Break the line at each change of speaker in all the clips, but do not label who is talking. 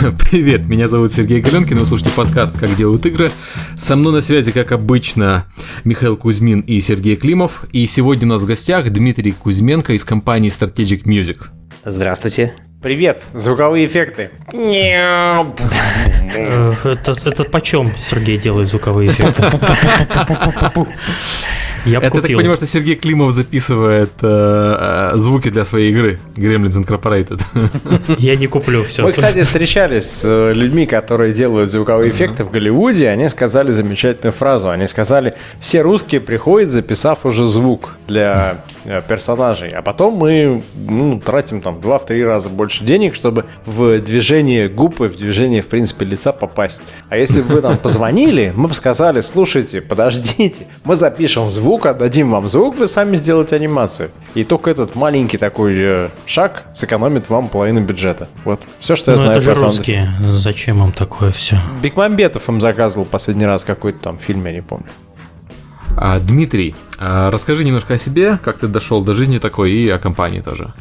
Привет, меня зовут Сергей Галенкин, вы слушаете подкаст «Как делают игры». Со мной на связи, как обычно, Михаил Кузьмин и Сергей Климов. И сегодня у нас в гостях Дмитрий Кузьменко из компании Strategic Music.
Здравствуйте.
Привет, звуковые эффекты.
Э, это, это почем Сергей делает звуковые эффекты?
Я Это купил. так понимаю, что Сергей Климов записывает э, э, звуки для своей игры Gremlins Incorporated.
Я не куплю все.
Мы, кстати, встречались с э, людьми, которые делают звуковые эффекты в Голливуде. Они сказали замечательную фразу. Они сказали, все русские приходят, записав уже звук для персонажей, а потом мы ну, тратим там 2-3 раза больше денег, чтобы в движение губ и в движение, в принципе, лица попасть. А если бы вы нам позвонили, мы бы сказали, слушайте, подождите, мы запишем звук, отдадим вам звук, вы сами сделаете анимацию. И только этот маленький такой э, шаг сэкономит вам половину бюджета. Вот, все, что я
Но
знаю.
это же русские, зачем им такое все?
Бекмамбетов им заказывал последний раз какой-то там фильм, я не помню.
А, Дмитрий, а расскажи немножко о себе, как ты дошел до жизни такой и о компании тоже.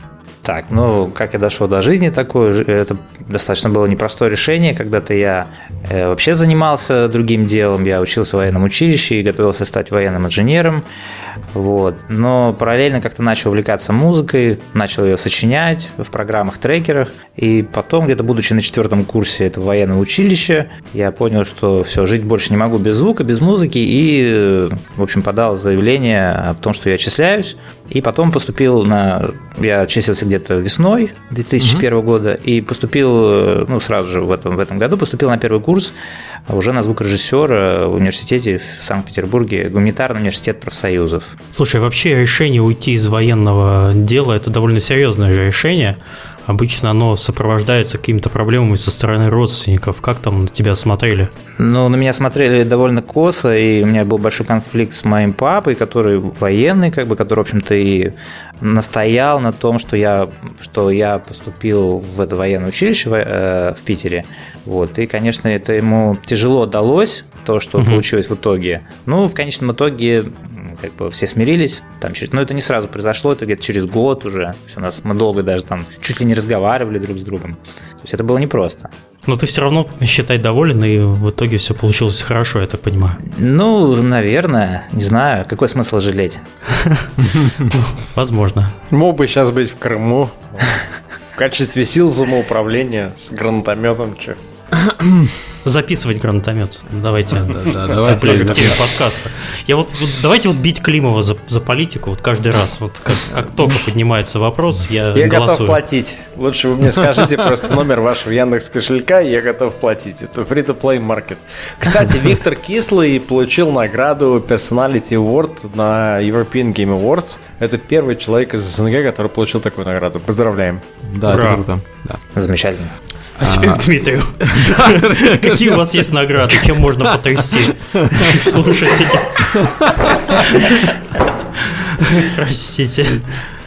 Так, ну, как я дошел до жизни такой, это достаточно было непростое решение. Когда-то я э, вообще занимался другим делом, я учился в военном училище и готовился стать военным инженером. Вот. Но параллельно как-то начал увлекаться музыкой, начал ее сочинять в программах-трекерах. И потом, где-то будучи на четвертом курсе этого военного училища, я понял, что все, жить больше не могу без звука, без музыки. И, в общем, подал заявление о том, что я отчисляюсь. И потом поступил на... Я отчислился где-то весной 2001 угу. года и поступил, ну, сразу же в этом, в этом году поступил на первый курс уже на звукорежиссера в университете в Санкт-Петербурге, гуманитарный университет профсоюзов.
Слушай, вообще решение уйти из военного дела – это довольно серьезное же решение. Обычно оно сопровождается какими-то проблемами со стороны родственников. Как там на тебя смотрели?
Ну, на меня смотрели довольно косо, и у меня был большой конфликт с моим папой, который военный, как бы, который, в общем-то, и настоял на том, что я, что я поступил в это военное училище в, э, в Питере. Вот. И, конечно, это ему тяжело далось, то, что угу. получилось в итоге. Ну, в конечном итоге как бы все смирились. Там, но это не сразу произошло, это где-то через год уже. То есть у нас мы долго даже там чуть ли не разговаривали друг с другом. То есть это было непросто.
Но ты все равно, считай, доволен, и в итоге все получилось хорошо, я так понимаю.
Ну, наверное, не знаю, какой смысл жалеть?
Возможно.
Мог бы сейчас быть в Крыму в качестве сил самоуправления с гранатометом, что.
Записывать гранатомет. Давайте, да, да, давайте к теме подкаста. Я вот, вот давайте вот бить Климова за, за политику вот каждый раз. Вот как, как только поднимается вопрос, я
Я голосую. готов платить. Лучше вы мне скажите просто номер вашего Яндекс кошелька, и я готов платить. Это free-to-play маркет. Кстати, Виктор Кислый получил награду Personality Award на European Game Awards. Это первый человек из СНГ, который получил такую награду. Поздравляем.
Да, Ура. это круто.
Да. Замечательно.
А теперь к Дмитрию. Какие у вас есть награды? Чем можно потрясти слушателей? Простите.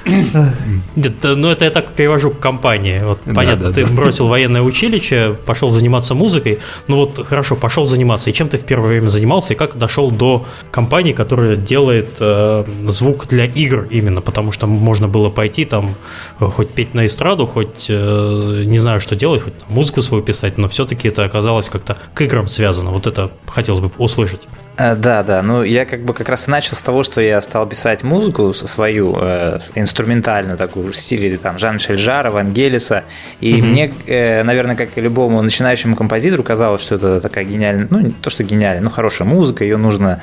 Нет, ну это я так перевожу к компании. Вот понятно, ты бросил военное училище, пошел заниматься музыкой. Ну вот хорошо, пошел заниматься. И чем ты в первое время занимался, и как дошел до компании, которая делает э, звук для игр именно, потому что можно было пойти там э, хоть петь на эстраду, хоть э, не знаю, что делать, хоть музыку свою писать, но все-таки это оказалось как-то к играм связано. Вот это хотелось бы услышать.
Э, да, да. Ну, я как бы как раз начал с того, что я стал писать музыку свою, э, инструментальную такую, в стиле там Жан-Мишель Жара, Вангелиса. И mm-hmm. мне, э, наверное, как и любому начинающему композитору, казалось, что это такая гениальная, ну, не то, что гениальная, но хорошая музыка, ее нужно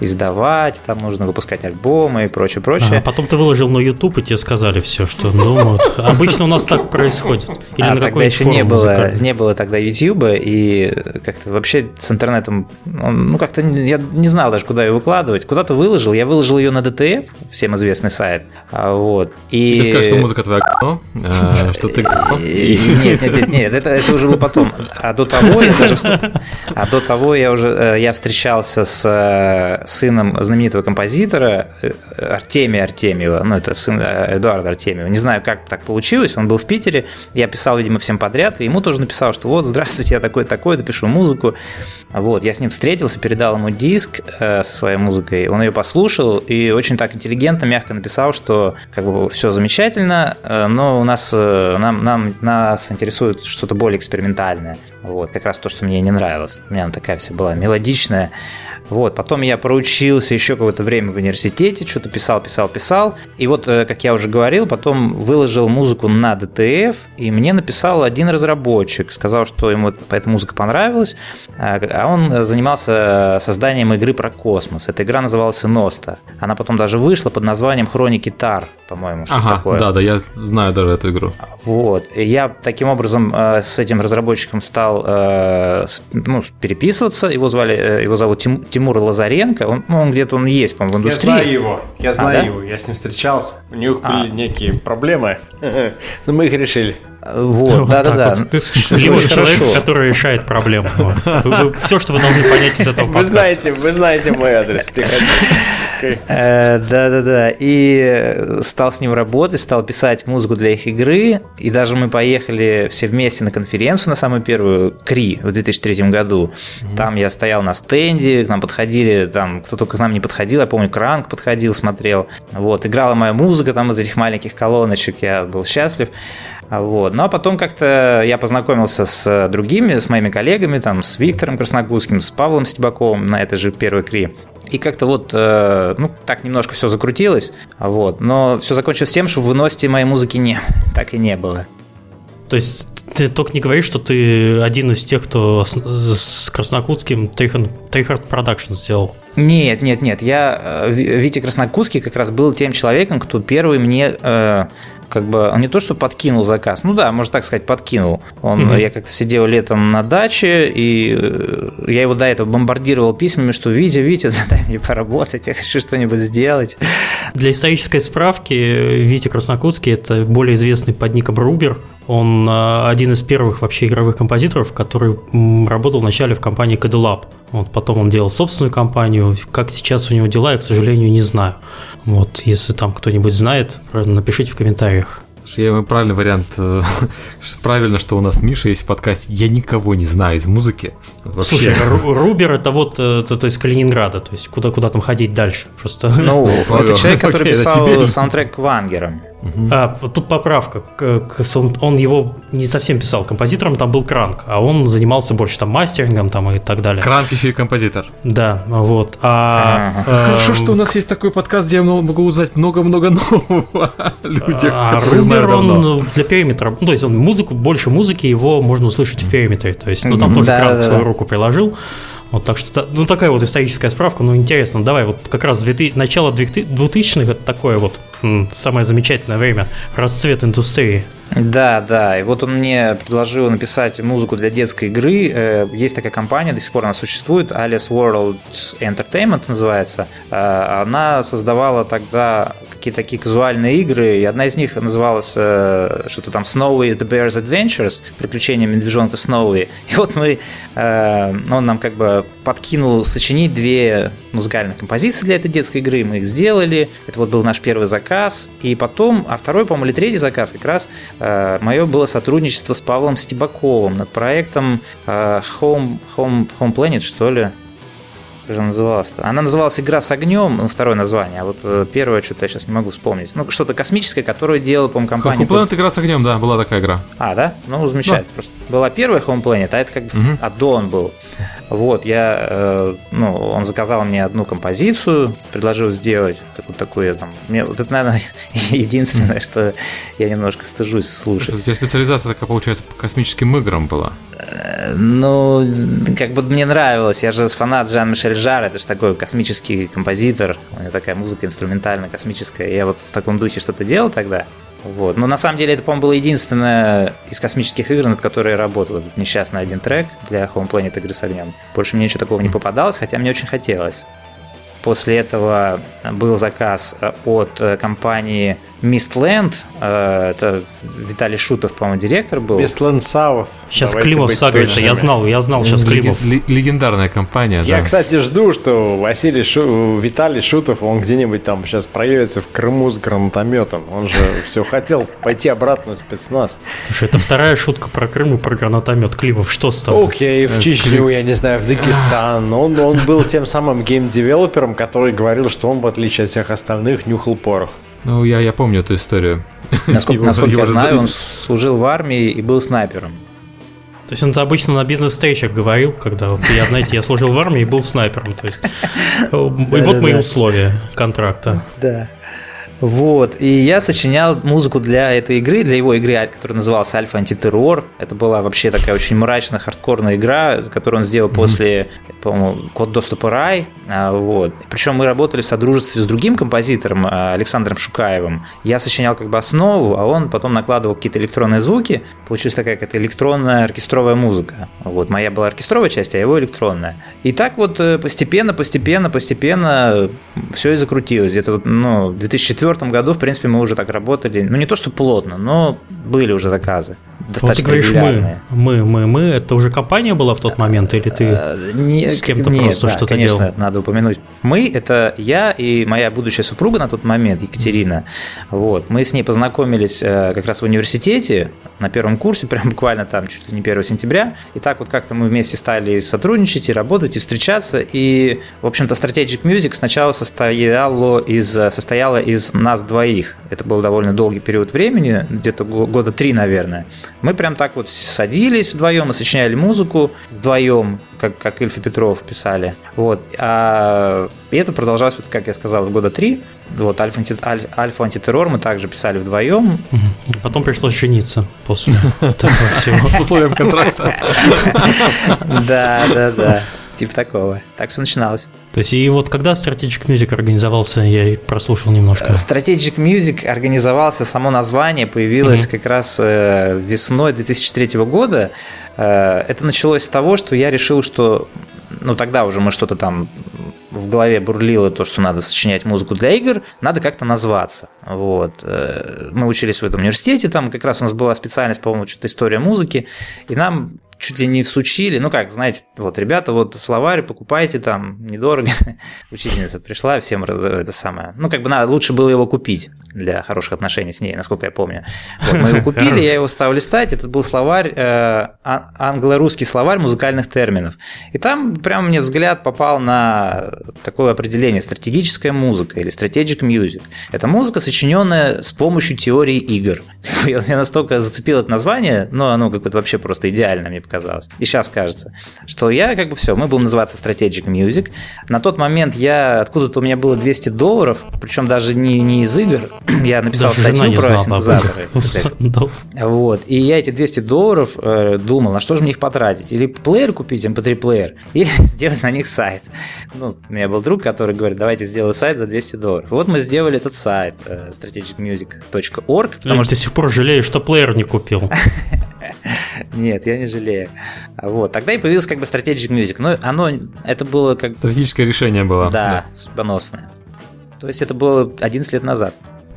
издавать, там нужно выпускать альбомы и прочее, прочее.
А потом ты выложил на YouTube, и тебе сказали все, что ну вот. Обычно у нас так происходит.
Или а, на тогда еще не было, не было тогда YouTube, и как-то вообще с интернетом, ну, как-то я не знал даже, куда ее выкладывать. Куда-то выложил, я выложил ее на DTF, всем известный сайт. А, вот.
И... Тебе сказали, что музыка твоя а, что ты
Нет, нет, нет, нет, это, уже было потом. А до того я даже... А до того я уже э, я встречался с э, сыном знаменитого композитора э, Артемия Артемьева, ну, это сын Эдуарда Артемьева. Не знаю, как так получилось, он был в Питере, я писал, видимо, всем подряд, и ему тоже написал, что вот, здравствуйте, я такой-такой, допишу музыку. Вот, я с ним встретился, передал ему демо-диск э, со своей музыкой, он ее послушал и очень так интеллигентно, мягко написал, что как бы все замечательно, э, но у нас, э, нам, нам, нас интересует что-то более экспериментальное. Вот, как раз то, что мне не нравилось. У меня она такая вся была мелодичная, вот, потом я проучился еще какое-то время в университете, что-то писал, писал, писал. И вот, э, как я уже говорил, потом выложил музыку на DTF, и мне написал один разработчик, сказал, что ему эта музыка понравилась, а, а он занимался созданием игры про космос. Эта игра называлась Носта. Она потом даже вышла под названием Хроники Тар, по-моему, что
ага,
такое.
Да, да, я знаю даже эту игру.
Вот. И я таким образом э, с этим разработчиком стал э, ну, переписываться. Его звали, его зовут Тим, Тимур Лазаренко, он, ну, он где-то он есть, по-моему, в индустрии.
Я знаю его, я
А,
знаю
да?
его, я с ним встречался. У них
А.
были некие проблемы, но мы их решили.
Вот,
вот.
Очень
Его человек,
хорошо.
который решает проблему. все, что вы должны понять из этого
Вы
подкаста.
знаете, вы знаете мой адрес, приходите. Окей.
Э, Да-да-да. И стал с ним работать, стал писать музыку для их игры. И даже мы поехали все вместе на конференцию, на самую первую, КРИ, в 2003 году. Там я стоял на стенде, к нам подходили, там кто только к нам не подходил, я помню, Кранк подходил, смотрел. Вот, играла моя музыка там из этих маленьких колоночек, я был счастлив. Вот. Ну а потом как-то я познакомился с другими, с моими коллегами, там, с Виктором Красногузским, с Павлом Стебаковым на этой же первой КРИ. И как-то вот, э, ну, так немножко все закрутилось, вот. Но все закончилось тем, что в выносите моей музыки не, так и не было.
То есть ты только не говоришь, что ты один из тех, кто с, с Краснокутским Tryhard Production сделал.
Нет, нет, нет. Я э, Ви- Витя Краснокутский как раз был тем человеком, кто первый мне э, как бы не то что подкинул заказ, ну да, можно так сказать, подкинул. Он,
Мгм.
я как-то сидел летом на даче и э, я его до этого бомбардировал письмами, что Витя, Витя, дай мне поработать, я хочу что-нибудь сделать.
Для исторической справки, Витя Краснокутский – это более известный под ником Рубер. Он э, один из первых вообще игровых композиторов, который работал вначале в компании Cadillab. Вот, потом он делал собственную компанию. Как сейчас у него дела, я, к сожалению, не знаю. Вот, если там кто-нибудь знает, напишите в комментариях.
Я правильный вариант. э, Правильно, что у нас Миша есть в подкасте. Я никого не знаю из музыки. Вообще.
Слушай, Ру- Рубер это вот э, это, это из Калининграда, то есть куда, куда там ходить дальше. Просто
Ну, это человек, который писал саундтрек к Вангерам.
А, вот тут поправка. Он его не совсем писал композитором, там был Кранк, а он занимался больше там мастерингом там и так далее.
Кранк еще и композитор.
Да, вот. А, э,
Хорошо, что у нас есть такой подкаст, где я могу узнать много-много нового о людях,
А Рубер,
давно.
он для периметра, ну, то есть он музыку, больше музыки его можно услышать в периметре, то есть, ну, там тоже
Да,
Кранк свою руку приложил, вот так что, ну, такая вот историческая справка, ну, интересно, давай, вот как раз 2000 начало 2000-х, это такое вот самое замечательное время, расцвет индустрии.
Да, да. И вот он мне предложил написать музыку для детской игры. Э, Есть такая компания, до сих пор она существует, Alice World Entertainment называется. Э, Она создавала тогда какие-то такие казуальные игры, и одна из них называлась э, что-то там Snowy The Bear's Adventures, приключения медвежонка Сноуи. И вот мы, э, он нам как бы подкинул сочинить две музыкальных композиции для этой детской игры, мы их сделали. Это вот был наш первый заказ. И потом, а второй, по-моему, или третий заказ как раз мое было сотрудничество с Павлом Стебаковым над проектом э, Home, Home, Home Planet, что ли. Как же она называлась-то? Она называлась «Игра с огнем», ну, второе название, а вот э, первое что-то я сейчас не могу вспомнить. Ну, что-то космическое, которое делала, по-моему, компания...
Home Planet игра с огнем, да, была такая игра.
А, да? Ну, замечательно. Просто была первая Home Planet, а это как бы
Мгм.
аддон был. Вот, я, э, ну, он заказал мне одну композицию, предложил сделать какую-то такую там... Мне, вот это, наверное, единственное, что я немножко стыжусь слушать.
У тебя специализация такая, получается, по космическим играм была.
Ну, как бы мне нравилось. Я же фанат Жан-Мишель Жар, это же такой космический композитор. У него такая музыка инструментальная, космическая. Я вот в таком духе что-то делал тогда. Вот. Но на самом деле это, по-моему, было единственное из космических игр, над которой я работал. Этот несчастный один трек для Home Planet игры с огнем. Больше мне ничего такого не попадалось, хотя мне очень хотелось. После этого был заказ от э, компании Мистленд, э, это Виталий Шутов, по-моему, директор был.
Мистленд Саут.
Сейчас Климов сагрится, я знал, я знал сейчас Климов.
Легендарная компания,
Я, кстати, жду, что Василий Шу... Виталий Шутов, он где-нибудь там сейчас проявится в Крыму с гранатометом. Он же все хотел пойти обратно в спецназ.
Слушай, это вторая шутка про Крым и про гранатомет. Климов, что с тобой?
Окей, в Чечню, я не знаю, в Дагестан. Он, он был тем самым гейм-девелопером, который говорил, что он, в отличие от всех остальных, нюхал порох.
Ну, я, я помню эту историю.
Насколько, насколько я знаю, он служил в армии и был снайпером.
То есть он это обычно на бизнес-встречах говорил, когда вот я, знаете, я служил в армии и был снайпером. То есть, и вот мои условия контракта.
Да. Вот, и я сочинял музыку для этой игры, для его игры, которая называлась Альфа Антитеррор. Это была вообще такая очень мрачная, хардкорная игра, которую он сделал mm-hmm. после, по-моему, Код доступа Рай. А, вот. Причем мы работали в содружестве с другим композитором, а, Александром Шукаевым. Я сочинял как бы основу, а он потом накладывал какие-то электронные звуки. Получилась такая какая-то электронная оркестровая музыка. Вот, моя была оркестровая часть, а его электронная. И так вот э, постепенно, постепенно, постепенно все и закрутилось. Где-то, ну, в 2004 2004 году, в принципе, мы уже так работали. Ну, не то, что плотно, но были уже заказы.
Достаточно вот ты говоришь регулярные. мы, мы, мы, мы. Это уже компания была в тот момент, или ты э, не, с кем-то нет, просто да, что-то
конечно,
делал?
надо упомянуть. Мы – это я и моя будущая супруга на тот момент, Екатерина. Вот. Мы с ней познакомились э, как раз в университете на первом курсе, прям буквально там чуть ли не 1 сентября. И так вот как-то мы вместе стали сотрудничать и работать, и встречаться. И, в общем-то, Strategic Music сначала состояла из, состояла из нас двоих. Это был довольно долгий период времени, где-то года три, наверное. Мы прям так вот садились вдвоем и сочиняли музыку вдвоем, как, как Ильф и Петров писали. Вот. А, и это продолжалось, вот, как я сказал, года три. Вот Альфа, аль, Альфа антитеррор мы также писали вдвоем.
Потом пришлось жениться после этого всего.
С условием контракта.
Да, да, да. Типа такого. Так все начиналось.
То есть, и вот когда Strategic Music организовался, я и прослушал немножко.
Strategic Music организовался, само название появилось mm-hmm. как раз э, весной 2003 года. Э, это началось с того, что я решил, что ну тогда уже мы что-то там в голове бурлило то, что надо сочинять музыку для игр, надо как-то назваться. Вот. Э, мы учились в этом университете, там как раз у нас была специальность, по-моему, что-то история музыки, и нам чуть ли не всучили, ну как, знаете, вот, ребята, вот словарь покупайте там, недорого. Учительница пришла, всем это самое. Ну, как бы надо, лучше было его купить для хороших отношений с ней, насколько я помню. Вот, мы его купили, я его стал листать, это был словарь, э, англо-русский словарь музыкальных терминов. И там прямо мне взгляд попал на такое определение стратегическая музыка или strategic music. Это музыка, сочиненная с помощью теории игр. Я настолько зацепил это название, но оно как бы вообще просто идеально мне показалось. И сейчас кажется, что я как бы все, мы будем называться Strategic Music. На тот момент я, откуда-то у меня было 200 долларов, причем даже не, не из игр, я написал даже статью про синтезаторы. Вот, и я эти 200 долларов э, думал, на что же мне их потратить? Или плеер купить, MP3 плеер, или сделать на них сайт. Ну, у меня был друг, который говорит, давайте сделаю сайт за 200 долларов. Вот мы сделали этот сайт э, strategicmusic.org.
Потому что до сих пор жалею, что плеер не купил.
Нет, я не жалею. Вот. Тогда и появился как бы Strategic Music. Но оно, это было как...
Стратегическое решение было.
Да, да. судьбоносное. То есть это было 11 лет назад.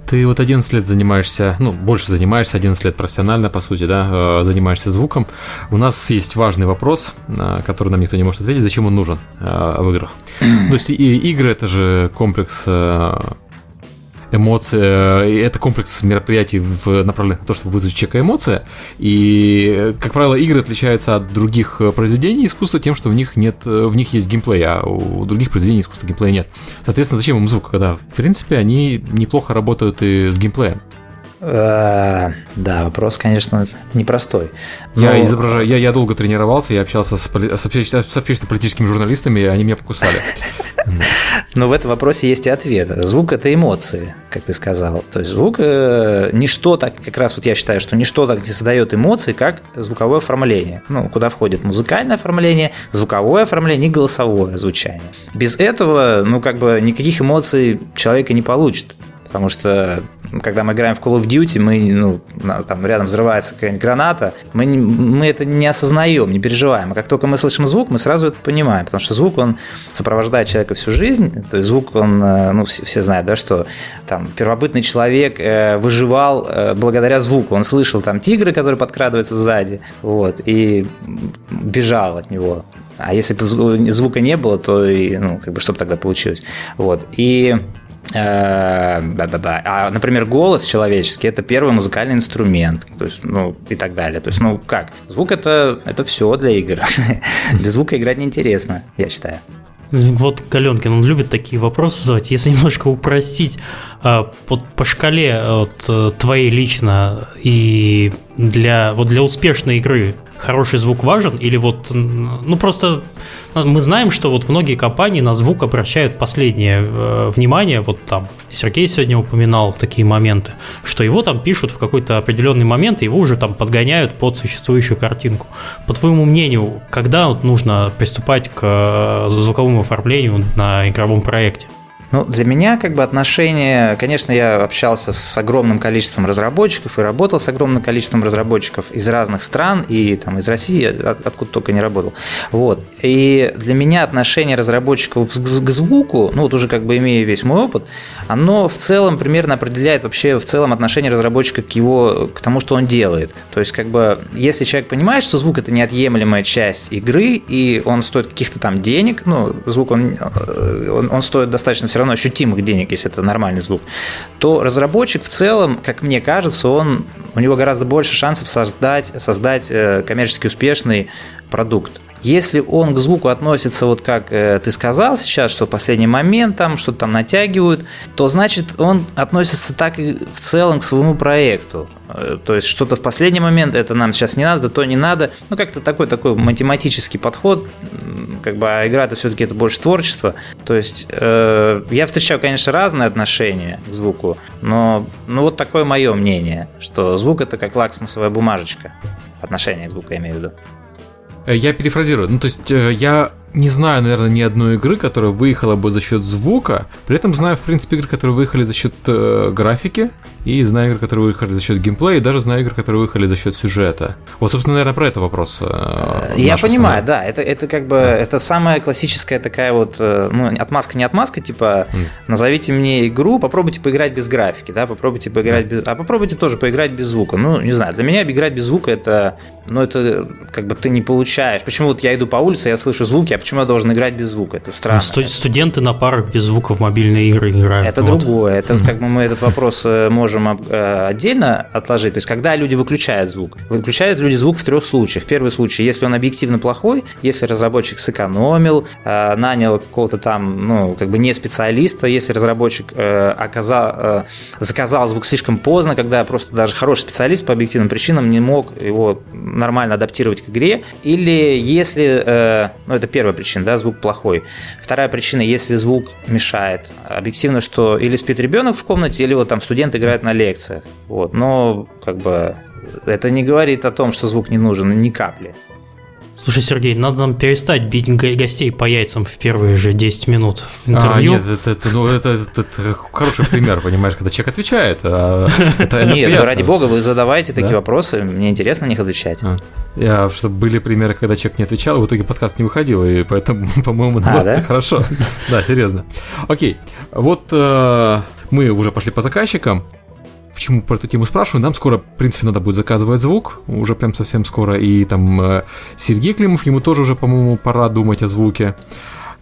Ты вот 11 лет занимаешься, ну, больше занимаешься, 11 лет профессионально, по сути, да, э, занимаешься звуком. У нас есть важный вопрос, на который нам никто не может ответить, зачем он нужен э, в играх. То есть и игры это же комплекс э, эмоции, это комплекс мероприятий направленных на то, чтобы вызвать человека эмоция. И, как правило, игры отличаются от других произведений искусства тем, что в них нет, в них есть геймплей, а у других произведений искусства геймплея нет. Соответственно, зачем им звук, когда, в принципе, они неплохо работают и с геймплеем?
Э, да, вопрос, конечно, непростой.
Но... Я изображаю, я, я долго тренировался, я общался с, с, с общественно-политическими журналистами, и они меня покусали.
Но в этом вопросе есть и ответ. Звук – это эмоции, как ты сказал. То есть звук э, – ничто так, как раз вот я считаю, что ничто так не создает эмоции, как звуковое оформление. Ну, куда входит музыкальное оформление, звуковое оформление и голосовое звучание. Без этого, ну, как бы никаких эмоций человека не получит. Потому что когда мы играем в Call of Duty, мы, ну, там рядом взрывается какая-нибудь граната, мы, мы это не осознаем, не переживаем. А как только мы слышим звук, мы сразу это понимаем, потому что звук, он сопровождает человека всю жизнь, то есть звук, он, э, ну, все, все знают, да, что там первобытный человек э, выживал э, благодаря звуку, он слышал там тигры, которые подкрадываются сзади, вот, и бежал от него. А если бы звука не было, то и, ну, как бы, что бы тогда получилось? Вот. И Э, а, например, голос человеческий – это первый музыкальный инструмент, то есть, ну, и так далее. То есть, ну, как? Звук это, – это все для игр. Без звука играть неинтересно, я считаю.
Вот Галенкин, он любит такие вопросы задавать. Если немножко упростить, вот э, по шкале от э, твоей лично и для, вот для успешной игры хороший звук важен? Или вот, ну просто мы знаем, что вот многие компании на звук обращают последнее э, внимание, вот там Сергей сегодня упоминал такие моменты, что его там пишут в какой-то определенный момент, и его уже там подгоняют под существующую картинку. По твоему мнению, когда вот нужно приступать к э, звуковому оформлению на игровом проекте?
Ну, для меня как бы отношение, конечно, я общался с огромным количеством разработчиков и работал с огромным количеством разработчиков из разных стран и там из России, от, откуда только не работал. Вот. И для меня отношение разработчиков к звуку, ну вот уже как бы имея весь мой опыт, оно в целом примерно определяет вообще в целом отношение разработчика к его, к тому, что он делает. То есть как бы если человек понимает, что звук это неотъемлемая часть игры и он стоит каких-то там денег, ну звук он, э, он, он стоит достаточно все равно ощутимых денег, если это нормальный звук, то разработчик в целом, как мне кажется, он, у него гораздо больше шансов создать, создать э, коммерчески успешный продукт. Если он к звуку относится вот как э, ты сказал сейчас, что в последний момент там что-то там натягивают, то значит он относится так и в целом к своему проекту. Э, то есть что-то в последний момент, это нам сейчас не надо, то не надо. Ну как-то такой такой математический подход, как бы а игра это все-таки это больше творчество. То есть э, я встречаю, конечно, разные отношения к звуку, но ну вот такое мое мнение, что звук это как лакмусовая бумажечка. Отношение к звуку я имею в виду.
Э, я перефразирую. Ну, то есть э, я не знаю, наверное, ни одной игры, которая выехала бы за счет звука. При этом знаю, в принципе, игры, которые выехали за счет э, графики, и знаю игры, которые выехали за счет геймплея, и даже знаю игры, которые выехали за счет сюжета. Вот, собственно, наверное, про это вопрос.
Э, Я понимаю, основной. да. Это, это как бы да. это самая классическая такая вот, э, ну, отмазка не отмазка, типа mm. назовите мне игру, попробуйте поиграть без графики, да, попробуйте поиграть mm. без. А попробуйте тоже поиграть без звука. Ну, не знаю, для меня играть без звука это. Ну, это как бы ты не получаешь. Почему вот я иду по улице, я слышу звуки, а почему я должен играть без звука? Это странно.
Ну, студенты на парах без звука в мобильные игры играют.
Это вот. другое. Это mm как бы мы этот вопрос э, можем э, отдельно отложить. То есть, когда люди выключают звук, выключают люди звук в трех случаях. Первый случай, если он объективно плохой, если разработчик сэкономил, э, нанял какого-то там, ну, как бы не специалиста, если разработчик оказал, заказал звук слишком поздно, когда просто даже хороший специалист по объективным причинам не мог его нормально адаптировать к игре, или если, ну, это первая причина, да, звук плохой. Вторая причина, если звук мешает. Объективно, что или спит ребенок в комнате, или вот там студент играет на лекциях. Вот. Но как бы это не говорит о том, что звук не нужен ни капли.
Слушай, Сергей, надо нам перестать бить гостей по яйцам в первые же 10 минут интервью.
А, нет, это, это, ну, это, это, это хороший пример, понимаешь, когда человек отвечает.
А, это, это нет, ну, ради бога, вы задавайте такие да? вопросы, мне интересно на них отвечать. А.
Я, чтобы были примеры, когда человек не отвечал, в итоге подкаст не выходил, и поэтому, по-моему, а, да? это хорошо. Да, серьезно. Окей, вот э, мы уже пошли по заказчикам. Почему про эту тему спрашиваю? Нам скоро, в принципе, надо будет заказывать звук, уже прям совсем скоро, и там э, Сергей Климов, ему тоже уже, по-моему, пора думать о звуке.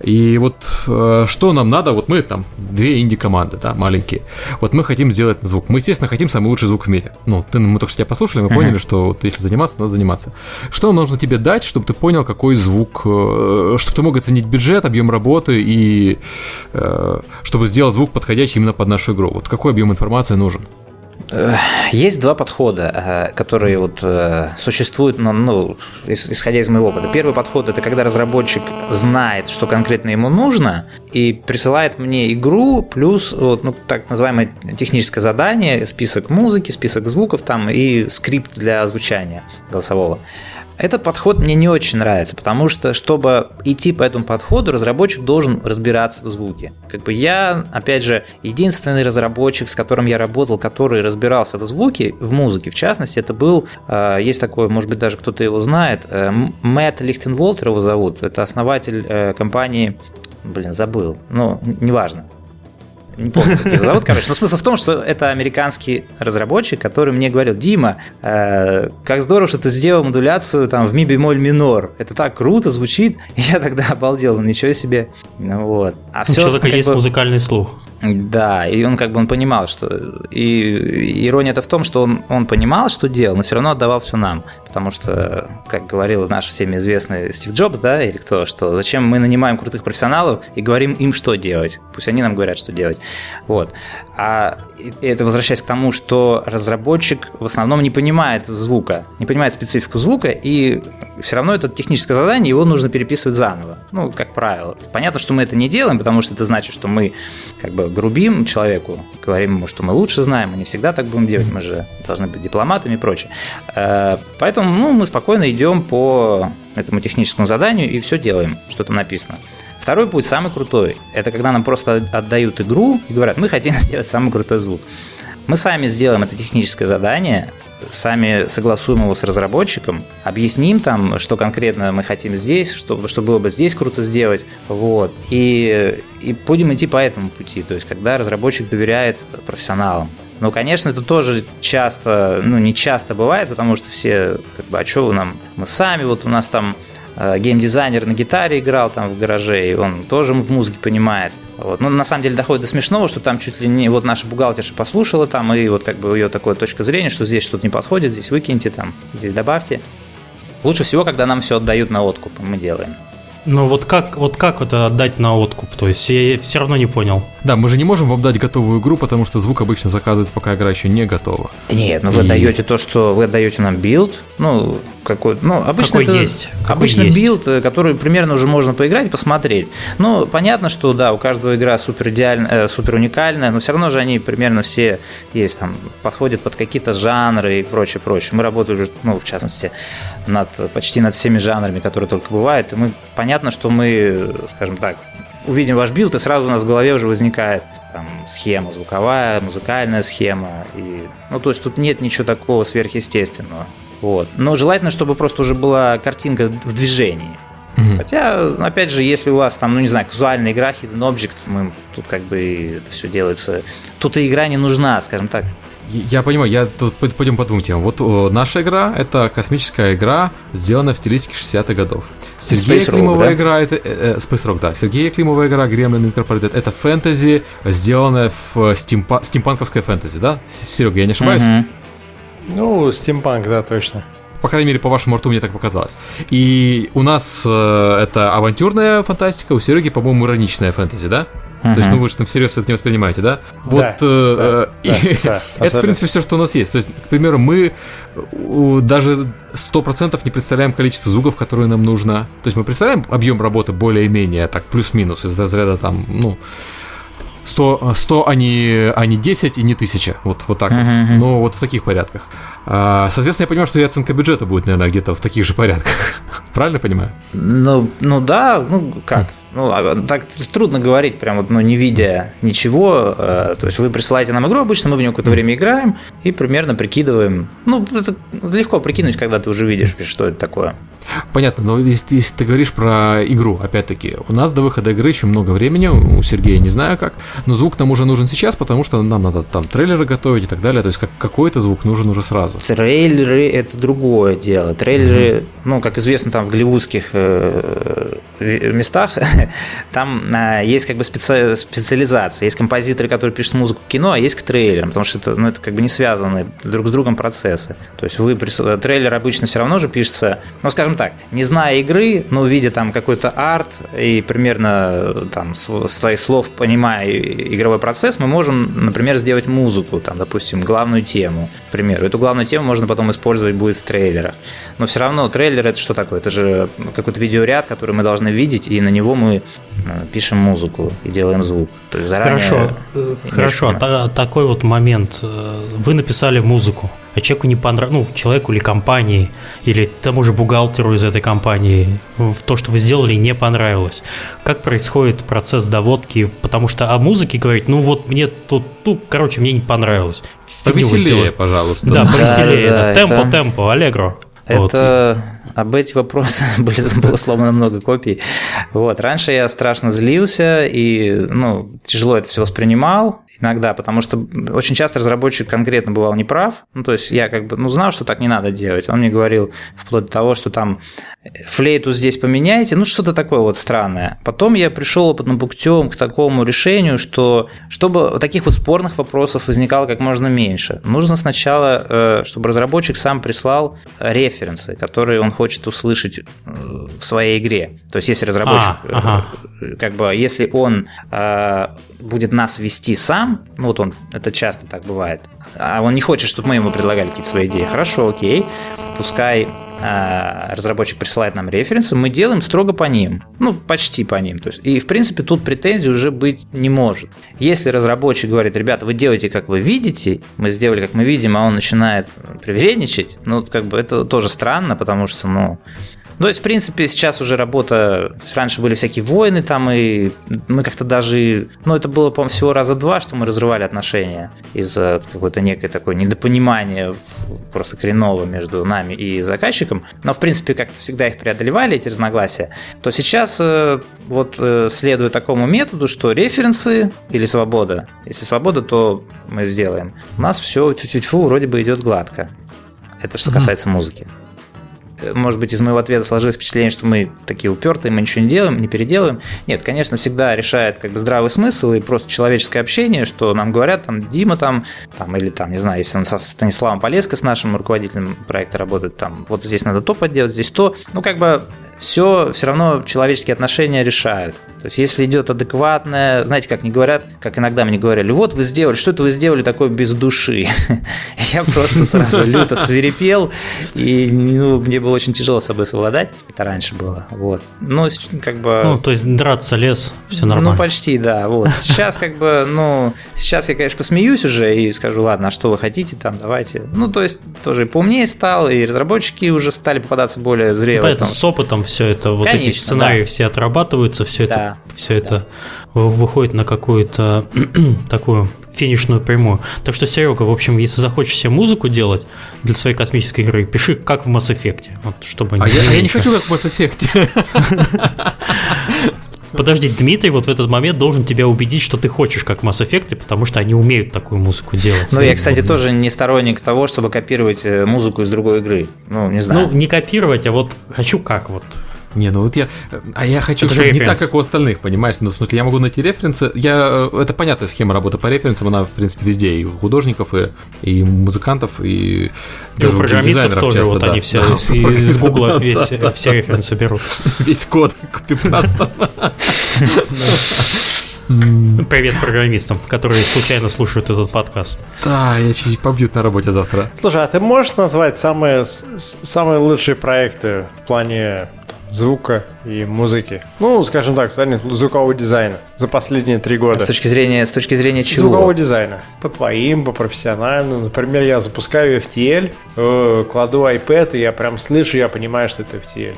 И вот э, что нам надо, вот мы там две инди-команды, да, маленькие. Вот мы хотим сделать звук. Мы, естественно, хотим самый лучший звук в мире. Ну, ты, мы только что тебя послушали, мы uh-huh. поняли, что вот, если заниматься, надо заниматься. Что нужно тебе дать, чтобы ты понял, какой звук, э, чтобы ты мог оценить бюджет, объем работы и э, чтобы сделать звук подходящий именно под нашу игру. Вот какой объем информации нужен?
Есть два подхода, э, которые вот э, существуют, ну, ну, исходя из моего опыта. Первый подход – это когда разработчик знает, что конкретно ему нужно, и присылает мне игру, плюс вот, ну, так называемое техническое задание, список музыки, список звуков там и скрипт для звучания голосового. Этот подход мне не очень нравится, потому что, чтобы идти по этому подходу, разработчик должен разбираться в звуке. Как бы я, опять же, единственный разработчик, с которым я работал, который разбирался в звуке, в музыке в частности, это был, э, есть такой, может быть, даже кто-то его знает, э, Мэтт Лихтенволтер его зовут, это основатель э, компании, блин, забыл, ну, неважно не помню, как его зовут, короче. Но смысл в том, что это американский разработчик, который мне говорил, Дима, э, как здорово, что ты сделал модуляцию там в ми бемоль минор. Это так круто звучит. Я тогда обалдел, ничего себе. Ну, вот.
А все, У человека есть бы... музыкальный слух.
Да, и он как бы он понимал, что... И ирония-то в том, что он, он понимал, что делал, но все равно отдавал все нам. Потому что, как говорил наш всеми известный Стив Джобс, да, или кто, что зачем мы нанимаем крутых профессионалов и говорим им, что делать. Пусть они нам говорят, что делать. Вот. А это возвращаясь к тому, что разработчик в основном не понимает звука, не понимает специфику звука, и все равно это техническое задание, его нужно переписывать заново. Ну, как правило. Понятно, что мы это не делаем, потому что это значит, что мы как бы грубим человеку, говорим ему, что мы лучше знаем, мы не всегда так будем делать, мы же должны быть дипломатами и прочее. Э, поэтому ну, мы спокойно идем по этому техническому заданию и все делаем, что там написано. Второй путь, самый крутой, это когда нам просто отдают игру и говорят, мы хотим сделать самый крутой звук. Мы сами сделаем это техническое задание, сами согласуем его с разработчиком, объясним там, что конкретно мы хотим здесь, что, что было бы здесь круто сделать, вот, и, и будем идти по этому пути, то есть когда разработчик доверяет профессионалам. Ну, конечно, это тоже часто, ну, не часто бывает, потому что все, как бы, а что вы нам, мы сами, вот у нас там геймдизайнер на гитаре играл там в гараже, и он тоже в музыке понимает. Вот. Но на самом деле доходит до смешного, что там чуть ли не вот наша бухгалтерша послушала там, и вот как бы ее такое точка зрения, что здесь что-то не подходит, здесь выкиньте, там, здесь добавьте. Лучше всего, когда нам все отдают на откуп, мы делаем.
Ну вот как, вот как это отдать на откуп? То есть я все равно не понял.
Да, мы же не можем вам дать готовую игру, потому что звук обычно заказывается, пока игра еще не готова.
Нет, ну вы И... даете то, что вы отдаете нам билд, ну какой, ну обычно
какой
это,
есть,
обычно есть. билд, э, который примерно уже можно поиграть посмотреть. Ну понятно, что да, у каждого игра супер идеальная, э, супер уникальная, но все равно же они примерно все есть там подходят под какие-то жанры и прочее, прочее. Мы работали уже, ну в частности над почти над всеми жанрами, которые только бывают, и мы понятно, что мы, скажем так, увидим ваш билд, и сразу у нас в голове уже возникает там схема звуковая, музыкальная схема. И, ну, то есть тут нет ничего такого сверхъестественного. Вот. Но желательно, чтобы просто уже была картинка в движении. Угу. Хотя, опять же, если у вас там, ну не знаю, казуальная игра, hidden object, мы, тут как бы это все делается. Тут и игра не нужна, скажем так.
Я понимаю, я тут пойдем по двум темам. Вот наша игра это космическая игра, сделанная в стилистике 60-х годов. Сергей Space Климова да? игра это э, Space Rock, да. Сергей Климова игра Gremlin Incorporated это фэнтези, сделанная в стимпа, стимпанковская фэнтези, да? Серега, я не ошибаюсь? Угу.
Ну, стимпанк, да, точно.
По крайней мере, по вашему рту мне так показалось. И у нас э, это авантюрная фантастика, у Сереги, по-моему, ироничная фэнтези, да? Uh-huh. То есть, ну вы же там всерьез это не воспринимаете, да? Вот да, э, да, и, да, да, это, в принципе, все, что у нас есть. То есть, к примеру, мы даже 100% не представляем количество звуков, которые нам нужно. То есть мы представляем объем работы более-менее, так, плюс-минус, из разряда там, ну, 100, 100 а, не, а не 10 и не 1000. Вот, вот так uh-huh. вот. Ну, вот в таких порядках. А, соответственно, я понимаю, что и оценка бюджета будет, наверное, где-то в таких же порядках. Правильно понимаю?
Ну, ну да, ну как? Ну, а, так трудно говорить, прям вот, ну, не видя ничего. Э, то есть вы присылаете нам игру обычно, мы в нее какое-то время играем и примерно прикидываем. Ну, это легко прикинуть, когда ты уже видишь, что это такое.
Понятно, но если, если ты говоришь про игру, опять-таки, у нас до выхода игры еще много времени, у Сергея не знаю как, но звук нам уже нужен сейчас, потому что нам надо там трейлеры готовить и так далее, то есть как, какой-то звук нужен уже сразу.
Трейлеры – это другое дело. Трейлеры, mm-hmm. ну, как известно, там в голливудских э, местах, там э, есть как бы специ, специализация. Есть композиторы, которые пишут музыку к кино, а есть к трейлерам, потому что это, ну, это как бы не связаны друг с другом процессы. То есть вы, трейлер обычно все равно же пишется, ну, скажем так, не зная игры, но видя там какой-то арт и примерно там с твоих слов понимая игровой процесс, мы можем, например, сделать музыку, там, допустим, главную тему, к примеру. Эту главную тему можно потом использовать будет в трейлерах. Но все равно трейлер это что такое? Это же какой-то видеоряд, который мы должны видеть, и на него мы мы э, пишем музыку и делаем звук. То есть заранее
Хорошо, э, хорошо. А такой вот момент. Э, вы написали музыку, а человеку не понравилось, ну, человеку или компании, или тому же бухгалтеру из этой компании, в то, что вы сделали, не понравилось. Как происходит процесс доводки? Потому что о музыке говорить, ну вот мне тут, ну, короче, мне не понравилось.
Повеселее, пожалуйста.
Да, повеселее. Да, да, темпо, это... темпо, аллегро.
Это об эти вопросы были, было сломано много копий. Вот. Раньше я страшно злился и ну, тяжело это все воспринимал иногда, потому что очень часто разработчик конкретно бывал неправ. Ну, то есть я как бы ну, знал, что так не надо делать. Он мне говорил вплоть до того, что там флейту здесь поменяйте, ну что-то такое вот странное. Потом я пришел опытным путем к такому решению, что чтобы таких вот спорных вопросов возникало как можно меньше, нужно сначала, э, чтобы разработчик сам прислал референсы, которые он хочет услышать э, в своей игре. То есть если разработчик, а, ага. Э, как бы, если он будет нас вести сам, ну вот он, это часто так бывает, а он не хочет, чтобы мы ему предлагали какие-то свои идеи, хорошо, окей, пускай э, разработчик присылает нам референсы, мы делаем строго по ним, ну, почти по ним. То есть, и, в принципе, тут претензий уже быть не может. Если разработчик говорит, ребята, вы делаете, как вы видите, мы сделали, как мы видим, а он начинает привередничать, ну, как бы это тоже странно, потому что, ну, то есть, в принципе, сейчас уже работа... раньше были всякие войны там, и мы как-то даже... Ну, это было, по-моему, всего раза два, что мы разрывали отношения из-за какой-то некой такой недопонимания просто коренного между нами и заказчиком. Но, в принципе, как-то всегда их преодолевали, эти разногласия. То сейчас э, вот э, следуя такому методу, что референсы или свобода. Если свобода, то мы сделаем. У нас все тю-тю-тю вроде бы идет гладко. Это что касается mm-hmm. музыки может быть, из моего ответа сложилось впечатление, что мы такие упертые, мы ничего не делаем, не переделываем. Нет, конечно, всегда решает как бы здравый смысл и просто человеческое общение, что нам говорят, там, Дима там, там или там, не знаю, если он со Станиславом Полеско, с нашим руководителем проекта работает, там, вот здесь надо то подделать, здесь то. Ну, как бы все все равно человеческие отношения решают. То есть, если идет адекватное, знаете, как не говорят, как иногда мне говорили, вот вы сделали, что это вы сделали такое без души? Я просто сразу люто свирепел, и ну, мне было очень тяжело с собой совладать. Это раньше было. Вот. Ну, как бы...
Ну, то есть драться лес, все нормально.
Ну, почти, да. Вот. Сейчас как бы, ну, сейчас я, конечно, посмеюсь уже и скажу, ладно, а что вы хотите там, давайте. Ну, то есть, тоже и поумнее стал, и разработчики уже стали попадаться более зрелые.
Это с опытом все это, вот Конечно, эти сценарии да. все отрабатываются, все да. это, все да. это выходит на какую-то такую финишную прямую. Так что, Серега, в общем, если захочешь себе музыку делать для своей космической игры, пиши как в Mass Effect. Вот, чтобы
а не я, я не хочу как в Mass Effect.
Подожди, Дмитрий вот в этот момент должен тебя убедить, что ты хочешь как Mass Effect, потому что они умеют такую музыку делать.
Ну, я, кстати, тоже не сторонник того, чтобы копировать э, музыку из другой игры. Ну, не знаю.
Ну, не копировать, а вот хочу как вот.
Не, ну вот я... А я хочу, чтобы не так, как у остальных, понимаешь? Ну, в смысле, я могу найти референсы. Я... Э, это понятная схема работы по референсам, она, в принципе, везде. И у художников, и, и музыкантов, и,
и даже у программистов тоже. Часто, вот да. они все да. из Гугла весь, все референсы берут.
Весь код копипастом.
Привет программистам, которые случайно слушают этот подкаст.
Да, я чуть побьют на работе завтра.
Слушай, а ты можешь назвать самые, самые лучшие проекты в плане звука и музыки. Ну, скажем так, звукового дизайна за последние три года.
С точки зрения, с точки зрения чего?
Звукового дизайна. По твоим, по профессиональным. Например, я запускаю FTL, э, кладу iPad, и я прям слышу, я понимаю, что это FTL.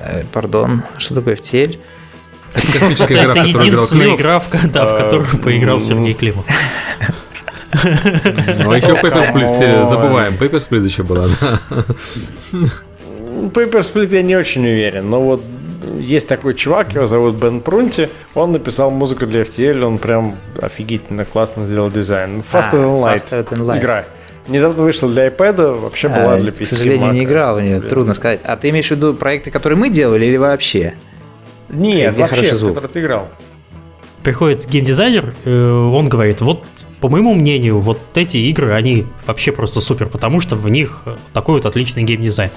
Э, пардон, что такое FTL?
Это космическая игра, Это единственная игра, в которую поиграл Сергей Климов.
Ну, а еще Paper Split, забываем, Paper Split еще была, да.
Paper Split я не очень уверен, но вот есть такой чувак, его зовут Бен Прунти, он написал музыку для FTL, он прям офигительно классно сделал дизайн. Faster, а, than, light. Faster than Light игра. Недавно вышла для iPad, вообще а, была для PC.
К сожалению, Mac. не играл в нее, трудно сказать. А ты имеешь в виду проекты, которые мы делали или вообще?
Нет, Где вообще, в которые ты играл
приходит геймдизайнер, э, он говорит, вот по моему мнению, вот эти игры, они вообще просто супер, потому что в них такой вот отличный геймдизайн.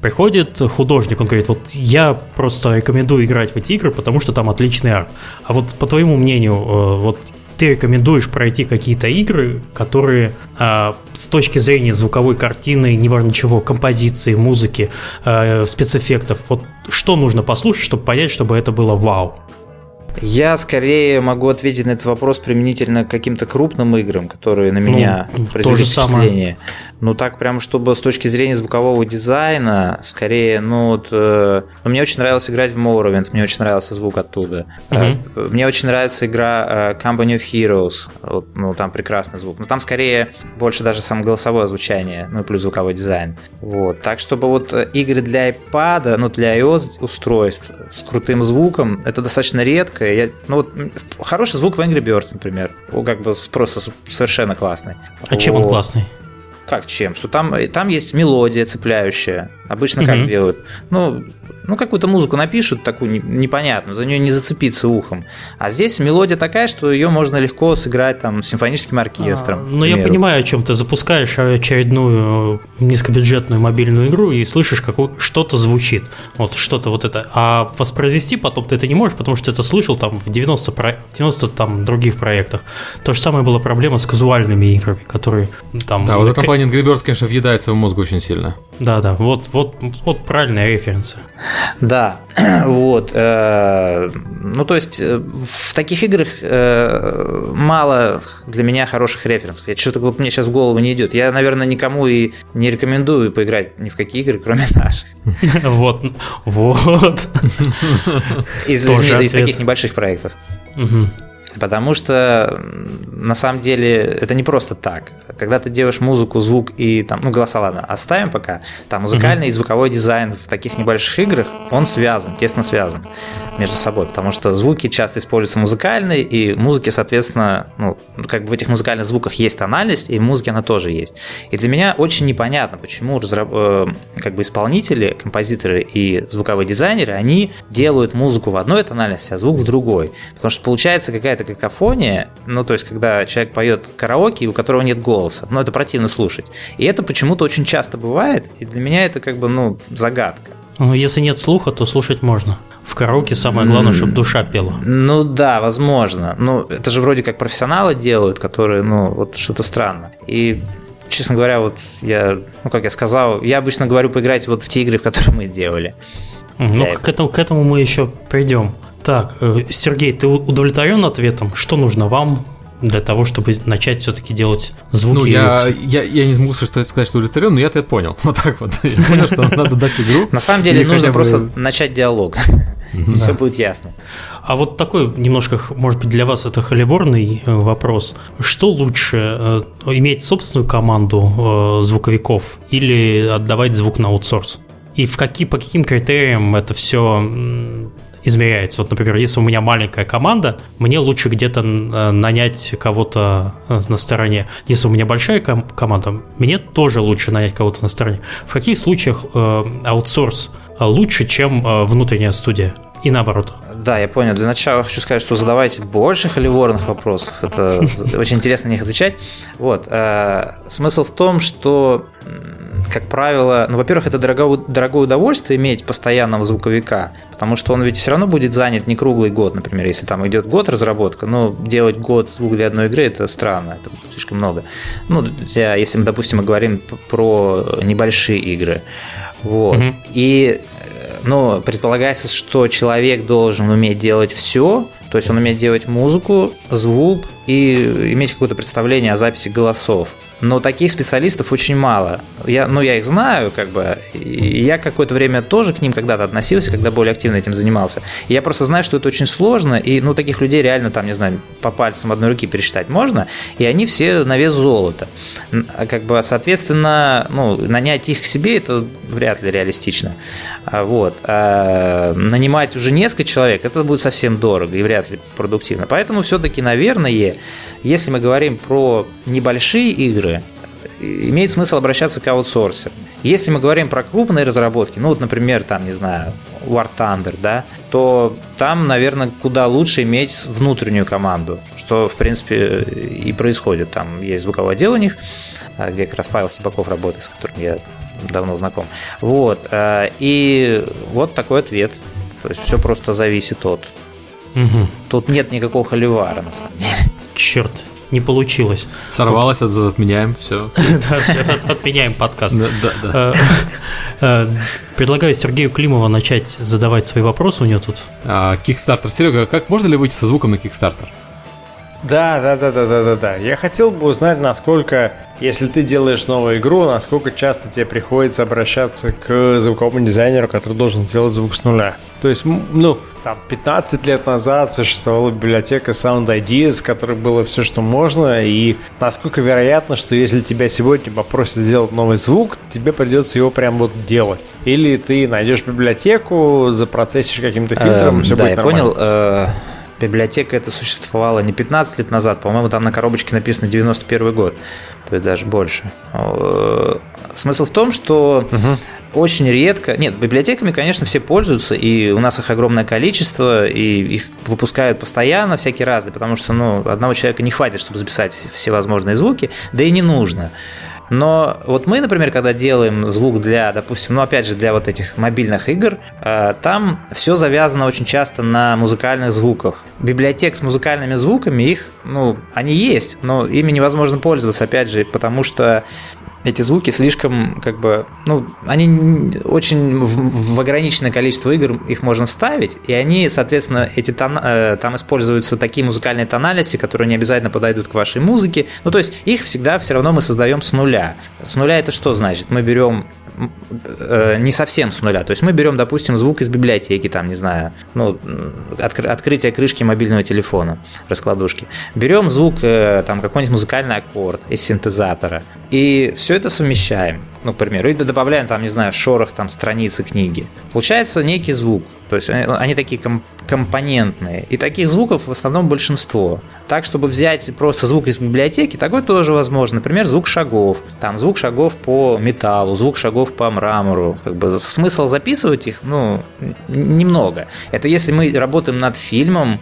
Приходит художник, он говорит, вот я просто рекомендую играть в эти игры, потому что там отличный арт. А вот по твоему мнению, э, вот ты рекомендуешь пройти какие-то игры, которые э, с точки зрения звуковой картины, неважно чего, композиции, музыки, э, спецэффектов, вот что нужно послушать, чтобы понять, чтобы это было вау?
Я скорее могу ответить на этот вопрос применительно к каким-то крупным играм, которые на меня
Ну,
произвели
же самое.
впечатление. Ну так прям, чтобы с точки зрения звукового дизайна, скорее, ну вот, э, ну, мне очень нравилось играть в Morrowind, мне очень нравился звук оттуда. Э, Мне очень нравится игра э, Company of Heroes, Вот, ну там прекрасный звук. Но там скорее больше даже само голосовое звучание, ну и плюс звуковой дизайн. Вот. Так, чтобы вот э, игры для iPad, ну для iOS устройств с крутым звуком, это достаточно редко. Я, ну вот хороший звук в Angry Birds, например, как бы просто совершенно классный.
А чем он
Вот.
классный?
Как чем? Что там, там есть мелодия цепляющая. Обычно как
Мгм.
делают? Ну, ну, какую-то музыку напишут, такую не- непонятную, за нее не зацепиться ухом. А здесь мелодия такая, что ее можно легко сыграть там с симфоническим оркестром.
А, Ну, я понимаю, о чем ты запускаешь очередную э, низкобюджетную мобильную игру и слышишь, как что-то звучит. Вот что-то вот это. А воспроизвести потом ты это не можешь, потому что ты это слышал там в 90, про- в 90 там других проектах. То же самое была проблема с казуальными играми, которые там...
Да, вот в этом плане Angry Birds, конечно, въедается в мозг очень сильно.
Да, да, вот, вот, вот правильная референция.
Да, вот. э, Ну, то есть, э, в таких играх э, мало для меня хороших референсов. Я что-то вот мне сейчас в голову не идет. Я, наверное, никому и не рекомендую поиграть ни в какие игры, кроме наших.
Вот, вот.
Из, таких небольших проектов. Потому что на самом деле это не просто так. Когда ты делаешь музыку, звук и там, ну голоса ладно, оставим пока. Там музыкальный и звуковой дизайн в таких небольших играх, он связан, тесно связан между собой, потому что звуки часто используются музыкальные, и музыки, соответственно, ну, как бы в этих музыкальных звуках есть тональность, и в музыке она тоже есть. И для меня очень непонятно, почему разраб- э, как бы исполнители, композиторы и звуковые дизайнеры, они делают музыку в одной тональности, а звук в другой. Потому что получается какая-то какофония, ну, то есть, когда человек поет караоке, у которого нет голоса, ну, это противно слушать. И это почему-то очень часто бывает, и для меня это как бы, ну, загадка.
Ну, если нет слуха, то слушать можно. В караоке самое главное, чтобы душа пела.
Ну да, возможно. Ну, это же вроде как профессионалы делают, которые, ну, вот что-то странно. И, честно говоря, вот я, ну, как я сказал, я обычно говорю поиграть вот в те игры, в которые мы делали.
Ну, к этому, к этому мы еще придем. Так, э, Сергей, ты удовлетворен ответом? Что нужно вам для того, чтобы начать все-таки делать звуки?
Ну, я, я, я не могу что сказать, что удовлетворен, но я ответ понял. Вот так вот. Я понял, что надо дать игру.
На самом деле нужно просто начать диалог, и все будет ясно.
А вот такой немножко, может быть, для вас это холиворный э, вопрос. Что лучше, э, иметь собственную команду звуковиков или отдавать звук на аутсорс? И в какие, по каким критериям это все измеряется? Вот, например, если у меня маленькая команда, мне лучше где-то э, нанять кого-то э, на стороне. Если у меня большая ком- команда, мне тоже лучше нанять кого-то на стороне. В каких случаях э, аутсорс э, лучше, чем э, внутренняя студия? И наоборот.
Да, я понял. Для начала хочу сказать, что задавайте больше холиворных вопросов. Это очень интересно на них отвечать. Вот. э, Смысл в том, что, как правило, ну, во-первых, это дорого- дорогое удовольствие иметь постоянного звуковика, потому что он ведь все равно будет занят не круглый год, например, если там идет год разработка, но делать год звук для одной игры это странно, это слишком много. Ну, для- если мы, допустим, мы говорим про небольшие игры. Вот.
Мгм.
И ну, предполагается, что человек должен уметь делать все, то есть он умеет делать музыку, звук и иметь какое-то представление о записи голосов. Но таких специалистов очень мало. Я, ну, я их знаю, как бы. И я какое-то время тоже к ним когда-то относился, когда более активно этим занимался. И я просто знаю, что это очень сложно, и ну, таких людей реально там, не знаю, по пальцам одной руки пересчитать можно, и они все на вес золота. А Как бы, соответственно, ну, нанять их к себе это вряд ли реалистично. А Вот. А нанимать уже несколько человек, это будет совсем дорого и вряд ли продуктивно. Поэтому все-таки, наверное, если мы говорим про небольшие игры, имеет смысл обращаться к аутсорсеру. Если мы говорим про крупные разработки, ну вот, например, там, не знаю, War Thunder, да, то там, наверное, куда лучше иметь внутреннюю команду, что, в принципе, и происходит. Там есть звуковой отдел у них, а, где как раз Павел Степаков работает, с которым я давно знаком. Вот. а, И вот такой ответ. То есть все просто зависит от.
Мгм.
Тут нет никакого холивара, на самом деле.
Черт. Не получилось.
Сорвалось, вот. отменяем, все.
Да, все, отменяем подкаст. Да, да. Предлагаю Сергею Климову начать задавать свои вопросы у него тут.
Кикстартер. Серега, как можно ли выйти со звуком на Кикстартер?
Да, да, да, да, да, да, да. Я хотел бы узнать, насколько, если ты делаешь новую игру, насколько часто тебе приходится обращаться к звуковому дизайнеру, который должен сделать звук с нуля. То есть, ну, там 15 лет назад существовала библиотека Sound Ideas, в которой было все, что можно, и насколько вероятно, что если тебя сегодня попросят сделать новый звук, тебе придется его прям вот делать. Или ты найдешь библиотеку, запроцессишь каким-то фильтром,
и
все
да,
будет
я
нормально.
понял. Э, библиотека это существовала не 15 лет назад, по-моему, там на коробочке написано 91 год, то есть даже больше. Э, смысл в том, что угу. очень редко, нет, библиотеками, конечно, все пользуются, и у нас их огромное количество, и их выпускают постоянно, всякие разные, потому что ну, одного человека не хватит, чтобы записать все возможные звуки, да и не нужно. Но вот мы, например, когда делаем звук для, допустим, ну опять же для вот этих мобильных игр, э, там все завязано очень часто на музыкальных звуках. Библиотек с музыкальными звуками, их, ну, они есть, но ими невозможно пользоваться, опять же, потому что эти звуки слишком, как бы, ну, они очень в, в ограниченное количество игр их можно вставить, и они, соответственно, эти тон, э, там используются такие музыкальные тональности, которые не обязательно подойдут к вашей музыке. Ну, то есть их всегда все равно мы создаем с нуля. С нуля это что значит? Мы берем не совсем с нуля. То есть мы берем, допустим, звук из библиотеки, там, не знаю, ну, откр- открытие крышки мобильного телефона, раскладушки. Берем звук, э, там, какой-нибудь музыкальный аккорд из синтезатора. И все это совмещаем, ну, к примеру, и добавляем там, не знаю, шорох там страницы книги. Получается некий звук. То есть они, такие ком- компонентные. И таких звуков в основном большинство. Так, чтобы взять просто звук из библиотеки, такой тоже возможно. Например, звук шагов. Там звук шагов по металлу, звук шагов по мрамору. Как бы смысл записывать их, ну, немного. Это если мы работаем над фильмом,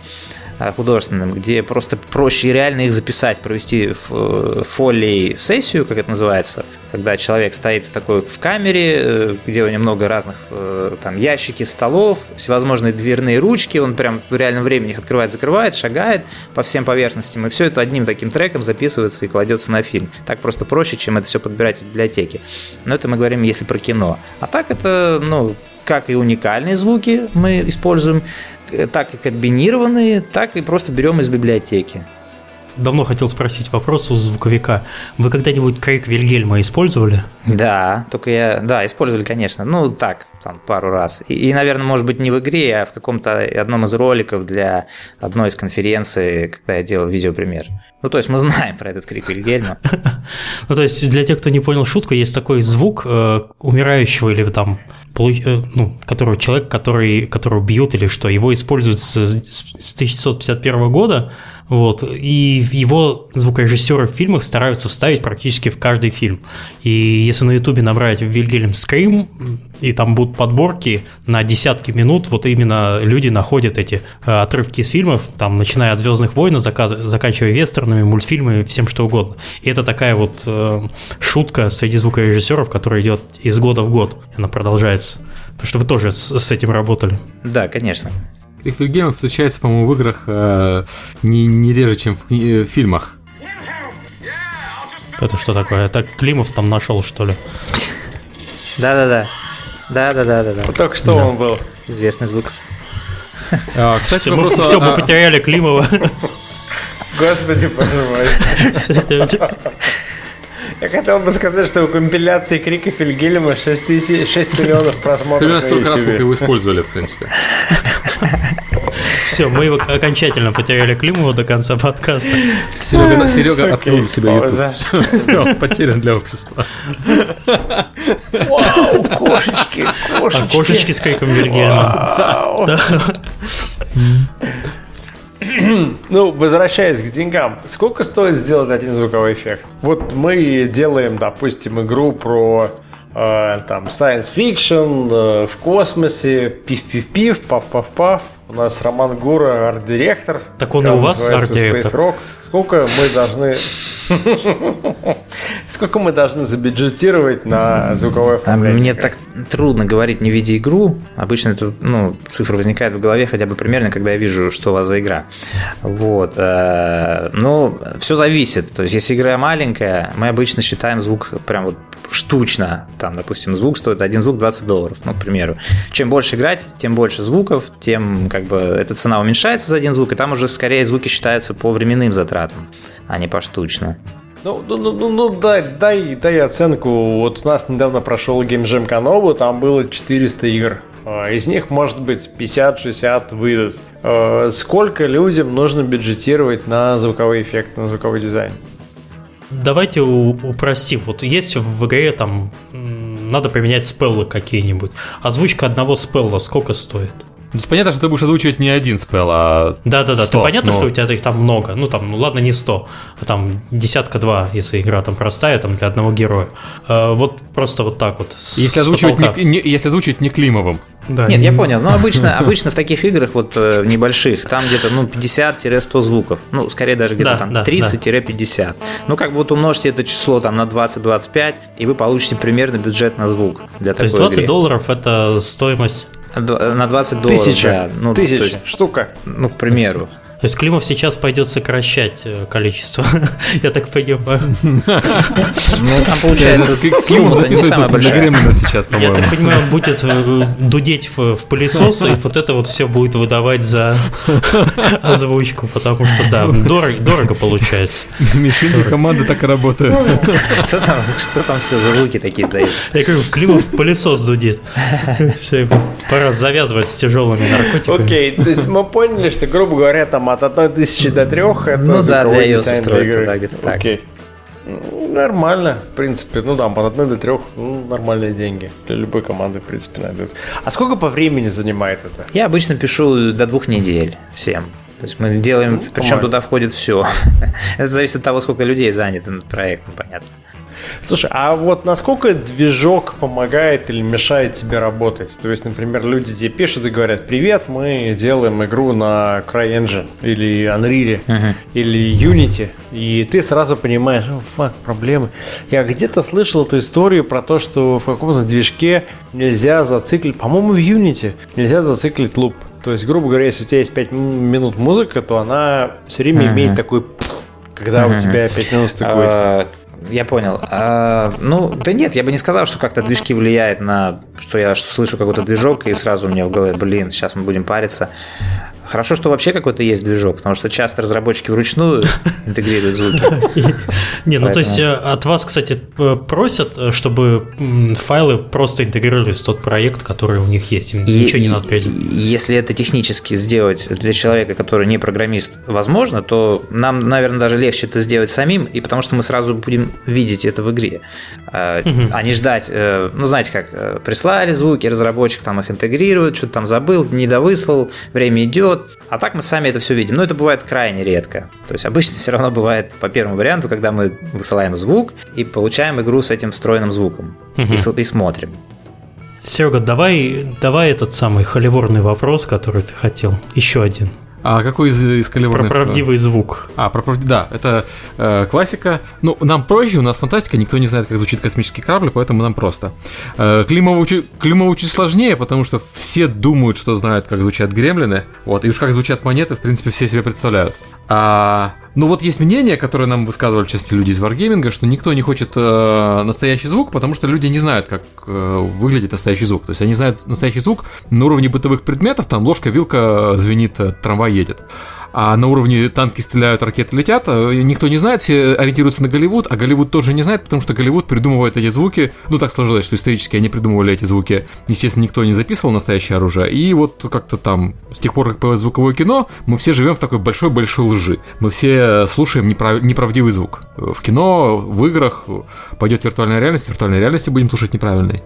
художественным, где просто проще реально их записать, провести в фолией сессию, как это называется, когда человек стоит в такой в камере, э, где у него много разных э, там ящики, столов, всевозможные дверные ручки, он прям в реальном времени их открывает, закрывает, шагает по всем поверхностям, и все это одним таким треком записывается и кладется на фильм. Так просто проще, чем это все подбирать в библиотеке. Но это мы говорим, если про кино. А так это, ну, как и уникальные звуки мы используем, так и комбинированные, так и просто берем из библиотеки.
Давно хотел спросить вопрос у звуковика. Вы когда-нибудь крик Вильгельма использовали?
Да, только я, да, использовали, конечно. Ну, так, там, пару раз. И, и, наверное, может быть, не в игре, а в каком-то одном из роликов для одной из конференций, когда я делал видеопример. Ну, то есть мы знаем про этот крик Вильгельма.
Ну, то есть для тех, кто не понял шутку, есть такой звук э, умирающего или там Э, ну, которого человек, который, которого бьют или что, его используют с, с 1951 года, вот, и его звукорежиссеры в фильмах стараются вставить практически в каждый фильм. И если на ютубе набрать Вильгельм Скрим, и там будут подборки на десятки минут, вот именно люди находят эти э, отрывки из фильмов, там, начиная от «Звездных войн», заканчивая вестернами, мультфильмами, всем что угодно. И это такая вот э, шутка среди звукорежиссеров, которая идет из года в год, она продолжается. Потому что вы тоже с, с этим работали.
Да, конечно.
Этих Вильгельмов встречается, по-моему, в играх э, не, не реже, чем в э, фильмах.
Это что такое? Это Климов там нашел, что ли?
Да-да-да. Да-да-да-да.
Только что он был.
Известный звук.
А, кстати, мы, все, мы потеряли Климова.
Господи, боже мой. Я хотел бы сказать, что у компиляции крика Фильгельма 6, тысяч, 6 миллионов просмотров.
Примерно столько раз, сколько его использовали, в принципе.
Все, мы его окончательно потеряли Климова до конца подкаста.
Серега, Серега открыл себя YouTube. Все, потерян для общества.
Вау, кошечки, кошечки. А
кошечки с криком Вильгельма.
Ну, возвращаясь к деньгам, сколько стоит сделать один звуковой эффект? Вот мы делаем, допустим, игру про э, там science fiction э, в космосе, пив-пив-пив, пав-пав-пав. У нас Роман Гура, арт-директор.
Так он и у вас арт-директор.
Сколько мы должны... Сколько мы должны забюджетировать на звуковое оформление?
Мне так трудно говорить не видя игру. Обычно это, ну, цифра возникает в голове хотя бы примерно, когда я вижу, что у вас за игра. Вот. Э, ну, все зависит. То есть, если игра маленькая, мы обычно считаем звук прям вот штучно. Там, допустим, звук стоит один звук 20 долларов, ну, к примеру. Чем больше играть, тем больше звуков, тем как бы эта цена уменьшается за один звук, и там уже скорее звуки считаются по временным затратам, а не поштучно.
Ну, ну, ну, ну, ну дай, дай, дай оценку. Вот у нас недавно прошел Jam Канобу, там было 400 игр. А, из них, может быть, 50-60 выйдут. А, сколько людям нужно бюджетировать на звуковой эффект, на звуковой дизайн?
Давайте упростим. Вот есть в игре там надо применять спеллы какие-нибудь. Озвучка одного спелла сколько стоит?
Ну, понятно, что ты будешь озвучивать не один спел, а
Да-да-да, 100, понятно, но... что у тебя их там много. Ну, там, ну ладно, не 100, а там десятка-два, если игра там простая, там для одного героя. Э, вот просто вот так вот.
Если озвучивать не, не, если озвучивать не Климовым.
Да, Нет, не... я понял. Но обычно, обычно в таких играх, вот э, небольших, там где-то ну, 50-100 звуков. Ну, скорее даже где-то да, там да, 30-50. Да. Ну, как бы вот умножьте это число там на 20-25, и вы получите примерно бюджет на звук для
То есть 20 игры. долларов это стоимость
на 20 долларов.
Тысяча. Да. Ну, Тысяча. Есть, штука.
Ну, к примеру.
То есть Климов сейчас пойдет сокращать э, количество, я так понимаю.
Ну, там получается,
Климов не самая большая. сейчас,
по-моему. Я так понимаю, он будет э, дудеть в пылесос, и вот это вот все будет выдавать за озвучку, потому что, да, дорого получается.
Мишинки команды так и работают.
Что там, что там все за звуки такие сдают?
Я говорю, Климов пылесос дудит. Все, пора завязывать с тяжелыми наркотиками.
Окей, то есть мы поняли, что, грубо говоря, там от одной тысячи до трех это
Ну да, для iOS устройства, да, где-то так. Окей.
Нормально, в принципе. Ну да, от одной до трех ну, нормальные деньги. Для любой команды, в принципе, найдут. А сколько по времени занимает это?
Я обычно пишу до двух недель всем. То есть мы делаем, ну, причем туда входит все. это зависит от того, сколько людей занято над проектом, понятно.
Слушай, а вот насколько движок помогает или мешает тебе работать? То есть, например, люди тебе пишут и говорят, привет, мы делаем игру на CryEngine или Unreal uh-huh. или Unity, и ты сразу понимаешь, ну, фак, проблемы. Я где-то слышал эту историю про то, что в каком-то движке нельзя зациклить, по-моему, в Unity нельзя зациклить луп. То есть, грубо говоря, если у тебя есть 5 минут музыка, то она все время uh-huh. имеет такой когда uh-huh. у тебя 5 минут стыкуется.
Я понял. А, ну, да нет, я бы не сказал, что как-то движки влияют на, что я что слышу какой-то движок, и сразу у меня в голове, блин, сейчас мы будем париться. Хорошо, что вообще какой-то есть движок, потому что часто разработчики вручную интегрируют звуки.
Не, ну то есть э, от вас, кстати, просят, э, чтобы файлы просто интегрировались в тот проект, который у них есть, им ничего не надо.
Если это технически сделать для человека, который не программист, возможно, то нам, наверное, даже легче это сделать самим, и потому что мы сразу будем видеть это в игре, а, а не ждать, э, ну знаете как, прислали звуки, разработчик там их интегрирует, что-то там забыл, не довыслал, время идет, идет. А так мы сами это все видим. Но это бывает крайне редко. То есть обычно все равно бывает по первому варианту, когда мы высылаем звук и получаем игру с этим встроенным звуком. Угу. И, и смотрим.
Серега, давай, давай этот самый холиворный вопрос, который ты хотел. Еще один.
А какой из, из калибрных?
Про правдивый звук.
А, про правдивый, да, это э, классика. Ну, нам проще, у нас фантастика, никто не знает, как звучит космический корабль, поэтому нам просто. Э, Климову, Климову чуть сложнее, потому что все думают, что знают, как звучат гремлины, вот, и уж как звучат монеты, в принципе, все себе представляют. А, ну вот есть мнение, которое нам высказывали в части люди из Wargaming, что никто не хочет э, настоящий звук, потому что люди не знают, как э, выглядит настоящий звук. То есть они знают настоящий звук на уровне бытовых предметов, там ложка, вилка звенит, э, трамвай едет. А на уровне танки стреляют, ракеты летят, э, никто не знает, все ориентируются на Голливуд, а Голливуд тоже не знает, потому что Голливуд придумывает эти звуки, ну так сложилось, что исторически они придумывали эти звуки, естественно, никто не записывал настоящее оружие, и вот как-то там, с тех пор, как появилось звуковое кино, мы все живем в такой большой-большой лжи, мы все слушаем неправ... неправдивый звук. В кино, в играх пойдет виртуальная реальность, в виртуальной реальности будем слушать неправильный.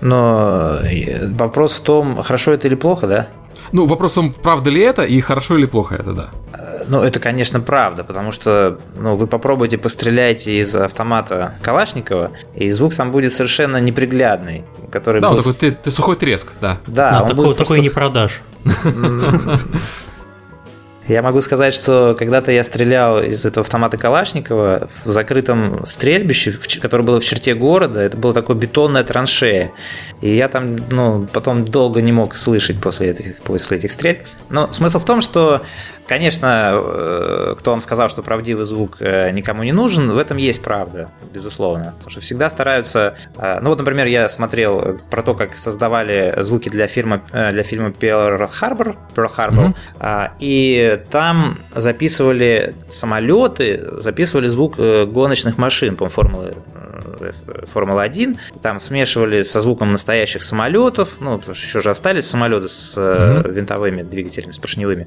Но э, вопрос в том, хорошо это или плохо, да?
Ну, вопрос в том, правда ли это и хорошо или плохо это, да.
Э, ну, это, конечно, правда, потому что ну, вы попробуйте постреляйте из автомата Калашникова, и звук там будет совершенно неприглядный. Который
да,
будет...
он такой ты, ты сухой треск, да.
Да, да такой, просто... такой не продашь.
Я могу сказать, что когда-то я стрелял из этого автомата Калашникова в закрытом стрельбище, которое было в черте города. Это была такая бетонная траншея. И я там ну, потом долго не мог слышать после этих, после этих стрельб. Но смысл в том, что Конечно, э, кто вам сказал, что правдивый звук э, никому не нужен, в этом есть правда, безусловно. Потому что всегда стараются... Э, ну вот, например, я смотрел про то, как создавали звуки для, фильма, для фильма Pearl Harbor, Pearl Harbor mm-hmm. и там записывали самолеты, записывали звук гоночных машин, по формулы Формула-1, там смешивали со звуком настоящих самолетов, ну, потому что еще же остались самолеты с угу. винтовыми двигателями, с поршневыми.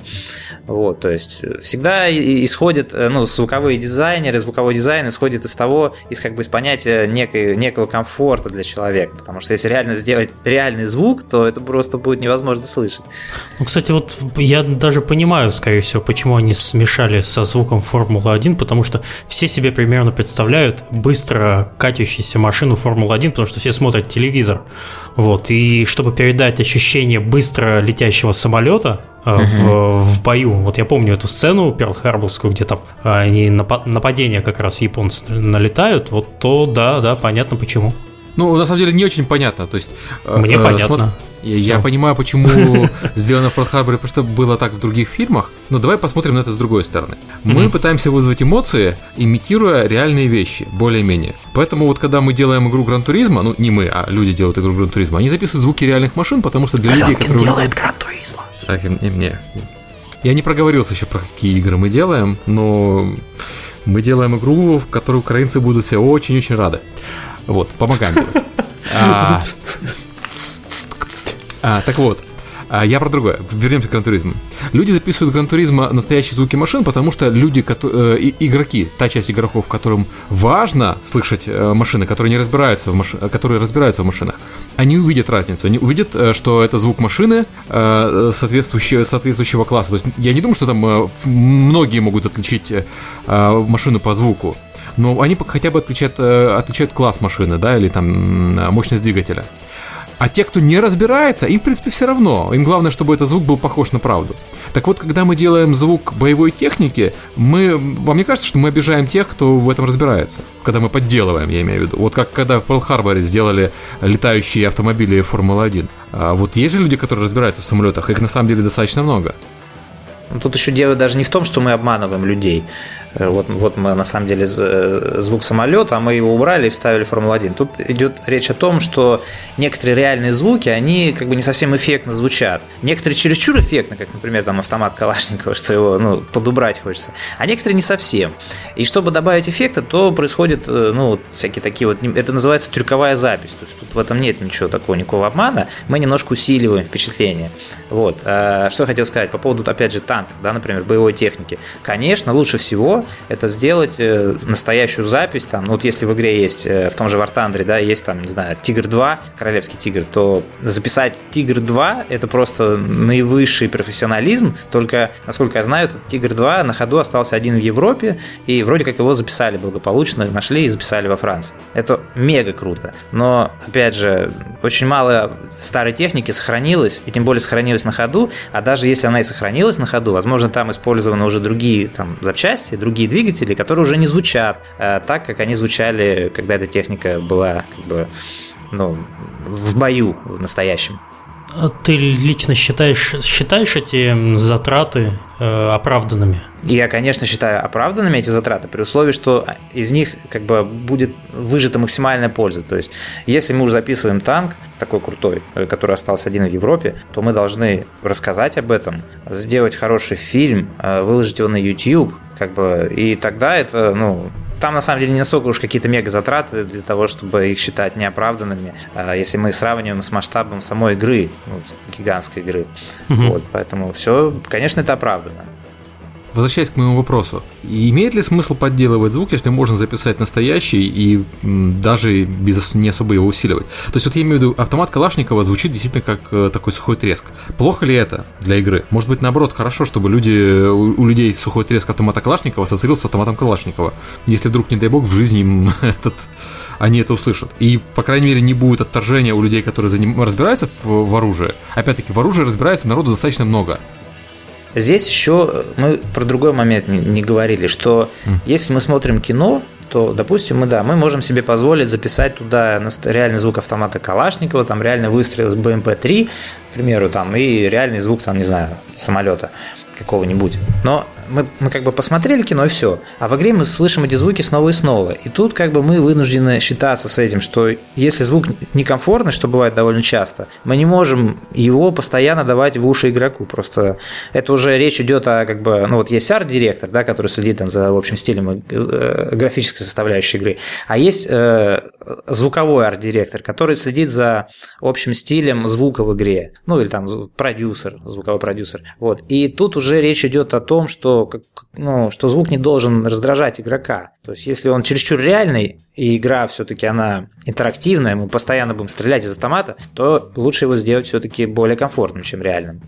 Вот, то есть всегда исходит, э, ну, звуковые дизайнеры, звуковой дизайн исходит из того, из как бы из понятия некой, некого комфорта для человека, потому что если реально сделать реальный звук, то это просто будет невозможно слышать.
Ну, кстати, вот я даже понимаю, скорее всего, почему они смешали со звуком Формулы-1, потому что все себе примерно представляют быстро катящуюся машину Формулы-1, потому что все смотрят телевизор. Вот, и чтобы передать ощущение быстро летящего самолета, uh-huh. в, в бою. Вот я помню эту сцену Перл Харборскую, где там а, они нападения как раз японцы налетают. Вот то да, да, понятно почему.
Ну, на самом деле, не очень понятно. То есть,
Мне э, понятно. Смотри,
я, я понимаю, почему сделано в Перл-Харборе, потому что было так в других фильмах, но давай посмотрим на это с другой стороны. Мы mm-hmm. пытаемся вызвать эмоции, имитируя реальные вещи, более-менее. Поэтому вот когда мы делаем игру Gran Turismo, ну не мы, а люди делают игру Gran Turismo, они записывают звуки реальных машин, потому что для Галенкин людей, которые...
делает Gran Turismo.
Ах, не, не. Я не проговорился еще про какие игры мы делаем, но мы делаем игру, в которой украинцы будут все очень-очень рады. Вот, помогаем делать. А, а, так вот, я про другое. Вернемся к гран-туризму. Люди записывают гран-туризма настоящие звуки машин, потому что люди, э, игроки, та часть игроков, которым важно слышать э, машины, которые не разбираются в маш... которые разбираются в машинах, они увидят разницу. Они увидят, э, что это звук машины э, соответствующего, соответствующего класса. То есть я не думаю, что там э, многие могут отличить э, машину по звуку но они хотя бы отличают, э, отличают класс машины, да, или там мощность двигателя. А те, кто не разбирается, им, в принципе, все равно. Им главное, чтобы этот звук был похож на правду. Так вот, когда мы делаем звук боевой техники, мы, вам не кажется, что мы обижаем тех, кто в этом разбирается? Когда мы подделываем, я имею в виду. Вот как когда в Перл-Харборе сделали летающие автомобили Формулы-1. А вот есть же люди, которые разбираются в самолетах, их на самом деле достаточно много.
Тут еще дело даже не в том, что мы обманываем людей. Э, вот, вот мы на самом деле э, звук самолета, а мы его убрали и вставили Формулу-1. Тут идет речь о том, что некоторые реальные звуки, они как бы не совсем эффектно звучат. Некоторые чересчур эффектно, как, например, там автомат Калашникова, что его ну, подубрать хочется, а некоторые не совсем. И чтобы добавить эффекта, то происходит, э, ну, всякие такие вот, это называется трюковая запись. То есть тут в этом нет ничего такого, никакого обмана. Мы немножко усиливаем впечатление. Вот. А что я хотел сказать по поводу, опять же, танков, да, например, боевой техники. Конечно, лучше всего это сделать э, настоящую запись, там, ну вот если в игре есть, э, в том же War Thunder, да, есть там, не знаю, Тигр 2, Королевский Тигр, то записать Тигр 2 это просто наивысший профессионализм, только, насколько я знаю, этот Тигр 2 на ходу остался один в Европе, и вроде как его записали благополучно, нашли и записали во Франции. Это мега круто. Но, опять же, очень мало старой техники сохранилось, и тем более сохранилось на ходу, а даже если она и сохранилась на ходу, возможно, там использованы уже другие там запчасти, другие другие двигатели, которые уже не звучат э, так, как они звучали, когда эта техника была как бы ну, в бою в настоящем.
А ты лично считаешь, считаешь эти затраты оправданными?
Я, конечно, считаю оправданными эти затраты при условии, что из них как бы будет выжата максимальная польза. То есть, если мы уже записываем танк такой крутой, э, который остался один в Европе, то мы должны рассказать об этом, сделать хороший фильм, э, выложить его на YouTube, как бы, и тогда это, ну, там на самом деле не настолько уж какие-то мега затраты для того, чтобы их считать неоправданными, а если мы их сравниваем с масштабом самой игры, ну, гигантской игры. Угу. Вот, поэтому все, конечно, это оправдано.
Возвращаясь к моему вопросу, имеет ли смысл подделывать звук, если можно записать настоящий и даже без не особо его усиливать? То есть вот я имею в виду, автомат Калашникова звучит действительно как э, такой сухой треск. Плохо ли это для игры? Может быть, наоборот, хорошо, чтобы люди, у, людей сухой треск автомата Калашникова ассоциировался с автоматом Калашникова. Если вдруг, не дай бог, в жизни им этот они это услышат. И, по крайней мере, не будет отторжения у людей, которые заним... разбираются в, в оружии. Опять-таки, в оружии разбирается народу достаточно много.
Здесь еще мы про другой момент не, не говорили, что mm. если мы смотрим кино, то, допустим, мы, да, мы можем себе позволить записать туда реальный звук автомата Калашникова, там реальный выстрел из БМП-3, к примеру, там, и реальный звук, там, не знаю, самолета какого-нибудь. Но мы, мы как бы посмотрели кино и все. А в игре мы слышим эти звуки снова и снова. И тут как бы мы вынуждены считаться с этим, что если звук некомфортный, что бывает довольно часто, мы не можем его постоянно давать в уши игроку. Просто это уже речь идет о как бы, ну вот есть арт-директор, да, который следит там за общим стилем э, графической составляющей игры, а есть э, звуковой арт-директор, который следит за общим стилем звука в игре, ну или там продюсер, звуковой продюсер. Вот. И тут уже речь идет о том, что ну, что звук не должен раздражать игрока. То есть, если он чересчур реальный, и игра все-таки она интерактивная, мы постоянно будем стрелять из автомата, то лучше его сделать все-таки более комфортным, чем реальным.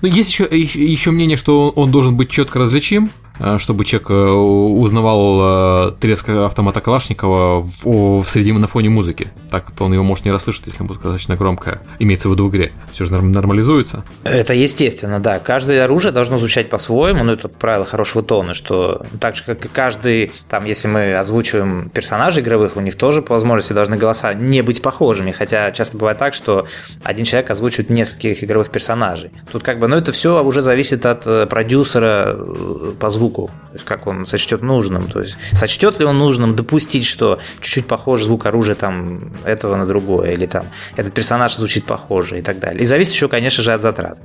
Ну, есть еще, еще мнение, что он должен быть четко различим, Э, чтобы человек э, узнавал э, треск автомата Калашникова в, в среди на фоне музыки. Так то он его может не расслышать, если музыка достаточно громкая. Имеется в виду в игре. Все же нормализуется.
Это естественно, да. Каждое оружие должно звучать по-своему, но это правило хорошего тона, что так же, как и каждый, там, если мы озвучиваем персонажей игровых, у них тоже по возможности должны голоса не быть похожими, хотя часто бывает так, что один человек озвучивает нескольких игровых персонажей. Тут как бы, ну это все уже зависит от продюсера по звуку звуку, то есть как он сочтет нужным, то есть сочтет ли он нужным допустить, что чуть-чуть похож звук оружия там этого на другое, или там этот персонаж звучит похоже и так далее. И зависит еще, конечно же, от затрат.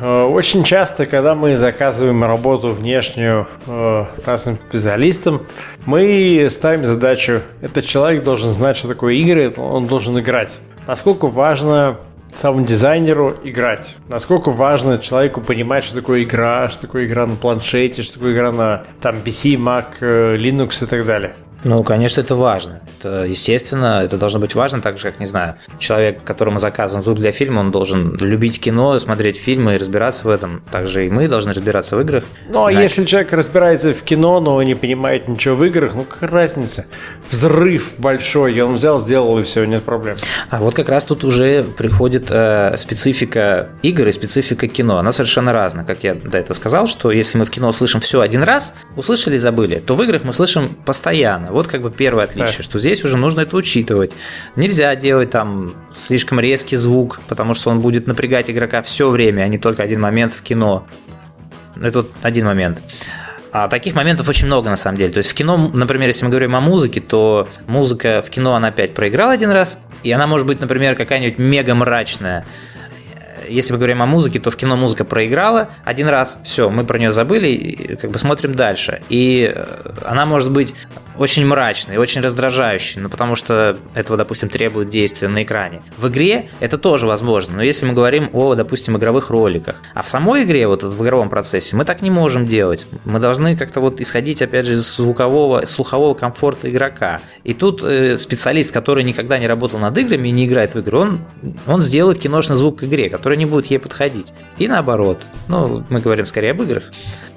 Э, очень часто, когда мы заказываем работу внешнюю э, разным специалистам, мы ставим задачу, этот человек должен знать, что такое игры, он должен играть. Насколько важно саунд-дизайнеру играть. Насколько важно человеку понимать, что такое игра, что такое игра на планшете, что такое игра на там PC, Mac, э, Linux и так далее.
Ну, конечно, это важно. Это, естественно, это должно быть важно, так же, как, не знаю, человек, которому заказан звук для фильма, он должен любить кино, смотреть фильмы и разбираться в этом. Также и мы должны разбираться в играх.
Ну, а если человек разбирается в кино, но не понимает ничего в играх, ну, какая разница? Взрыв большой, и он взял, сделал, и все, нет проблем.
А вот как раз тут уже приходит э, специфика игр и специфика кино. Она совершенно разная. Как я до этого сказал, что если мы в кино слышим все один раз, услышали и забыли, то в играх мы слышим постоянно. Вот как бы первое отличие, да. что здесь уже нужно это учитывать. Нельзя делать там слишком резкий звук, потому что он будет напрягать игрока все время, а не только один момент в кино. Это вот один момент. А таких моментов очень много на самом деле. То есть в кино, например, если мы говорим о музыке, то музыка в кино она опять проиграла один раз, и она может быть, например, какая-нибудь мега мрачная если мы говорим о музыке, то в кино музыка проиграла один раз, все, мы про нее забыли, и как бы смотрим дальше. И э, она может быть очень мрачной, очень раздражающей, ну потому что этого, допустим, требует действия на экране. В игре это тоже возможно, но если мы говорим о, допустим, игровых роликах, а в самой игре, вот в игровом процессе, мы так не можем делать. Мы должны как-то вот исходить, опять же, из звукового, слухового комфорта игрока. И тут э, специалист, который никогда не работал над играми и не играет в игры, он, он сделает киношный звук к игре, который не будет ей подходить. И наоборот. Ну, мы говорим скорее об играх.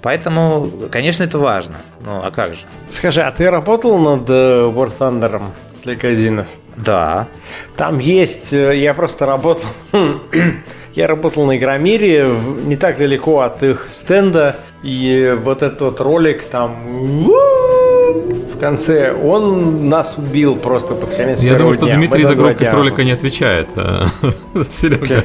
Поэтому, конечно, это важно. Ну, а как же?
Скажи, а ты работал над э, War Thunder для казинов?
Да.
Там есть, э, я просто работал, я работал на Игромире, не так далеко от их стенда, и вот этот вот ролик там в конце, он нас убил просто под конец
Я думаю, что дня. Дмитрий за громкость ролика не отвечает. А, Серега.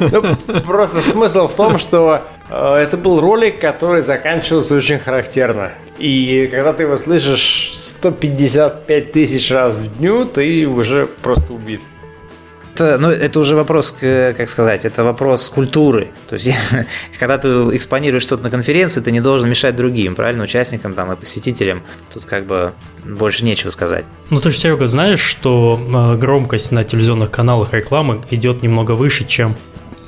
Ну, просто смысл в том, что э, это был ролик, который заканчивался очень характерно. И когда ты его слышишь 155 тысяч раз в дню, ты уже просто убит
это, ну, это уже вопрос, как сказать, это вопрос культуры. То есть, когда ты экспонируешь что-то на конференции, ты не должен мешать другим, правильно, участникам там, и посетителям. Тут как бы больше нечего сказать.
Ну, ты же, Серега, знаешь, что э, громкость на телевизионных каналах рекламы идет немного выше, чем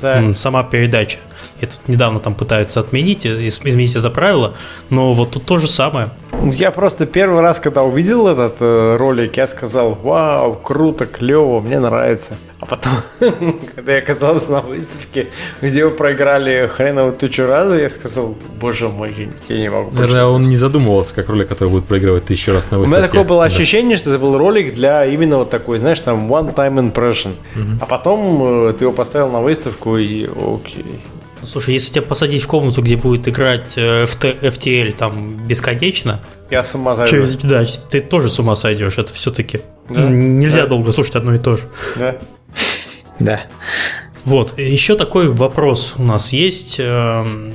да. сама передача. Это недавно там пытаются отменить, изменить это правило, но вот тут то же самое.
Я просто первый раз, когда увидел этот э, ролик, я сказал, вау, круто, клево, мне нравится. А потом, когда я оказался на выставке, где вы проиграли хреново тысячу раз, я сказал, боже мой, я не могу
Наверное, он не задумывался, как ролик, который будет проигрывать тысячу раз на выставке.
У меня такое было ощущение, что это был ролик для именно вот такой, знаешь, там one-time impression. А потом э, ты его поставил на выставку и окей.
Слушай, если тебя посадить в комнату, где будет играть э, FT, FTL там бесконечно,
Я с ума сойду.
через, да, ты тоже с ума сойдешь. Это все-таки
Да.
нельзя
Да.
долго слушать одно и то же.
Да.
Да.
Вот, еще такой вопрос у нас есть. эм,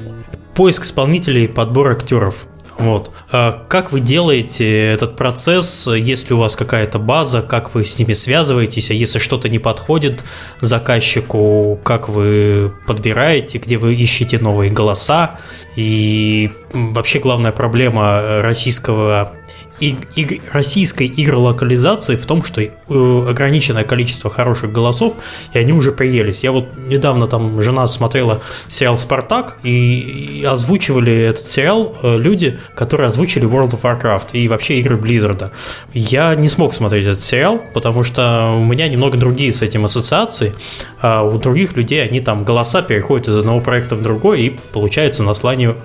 Поиск исполнителей, подбор актеров. Вот. А Как вы делаете этот процесс, если у вас какая-то база, как вы с ними связываетесь, а если что-то не подходит заказчику, как вы подбираете, где вы ищете новые голоса, и вообще главная проблема российского и- иг- российской игролокализации в том, что э, ограниченное количество хороших голосов, и они уже приелись. Я вот недавно там жена смотрела сериал «Спартак», и, и озвучивали этот сериал э, люди, которые озвучили World of Warcraft и вообще игры Blizzard. Я не смог смотреть этот сериал, потому что у меня немного другие с этим ассоциации, а у других людей они там голоса переходят из одного проекта в другой, и получается наслаивание,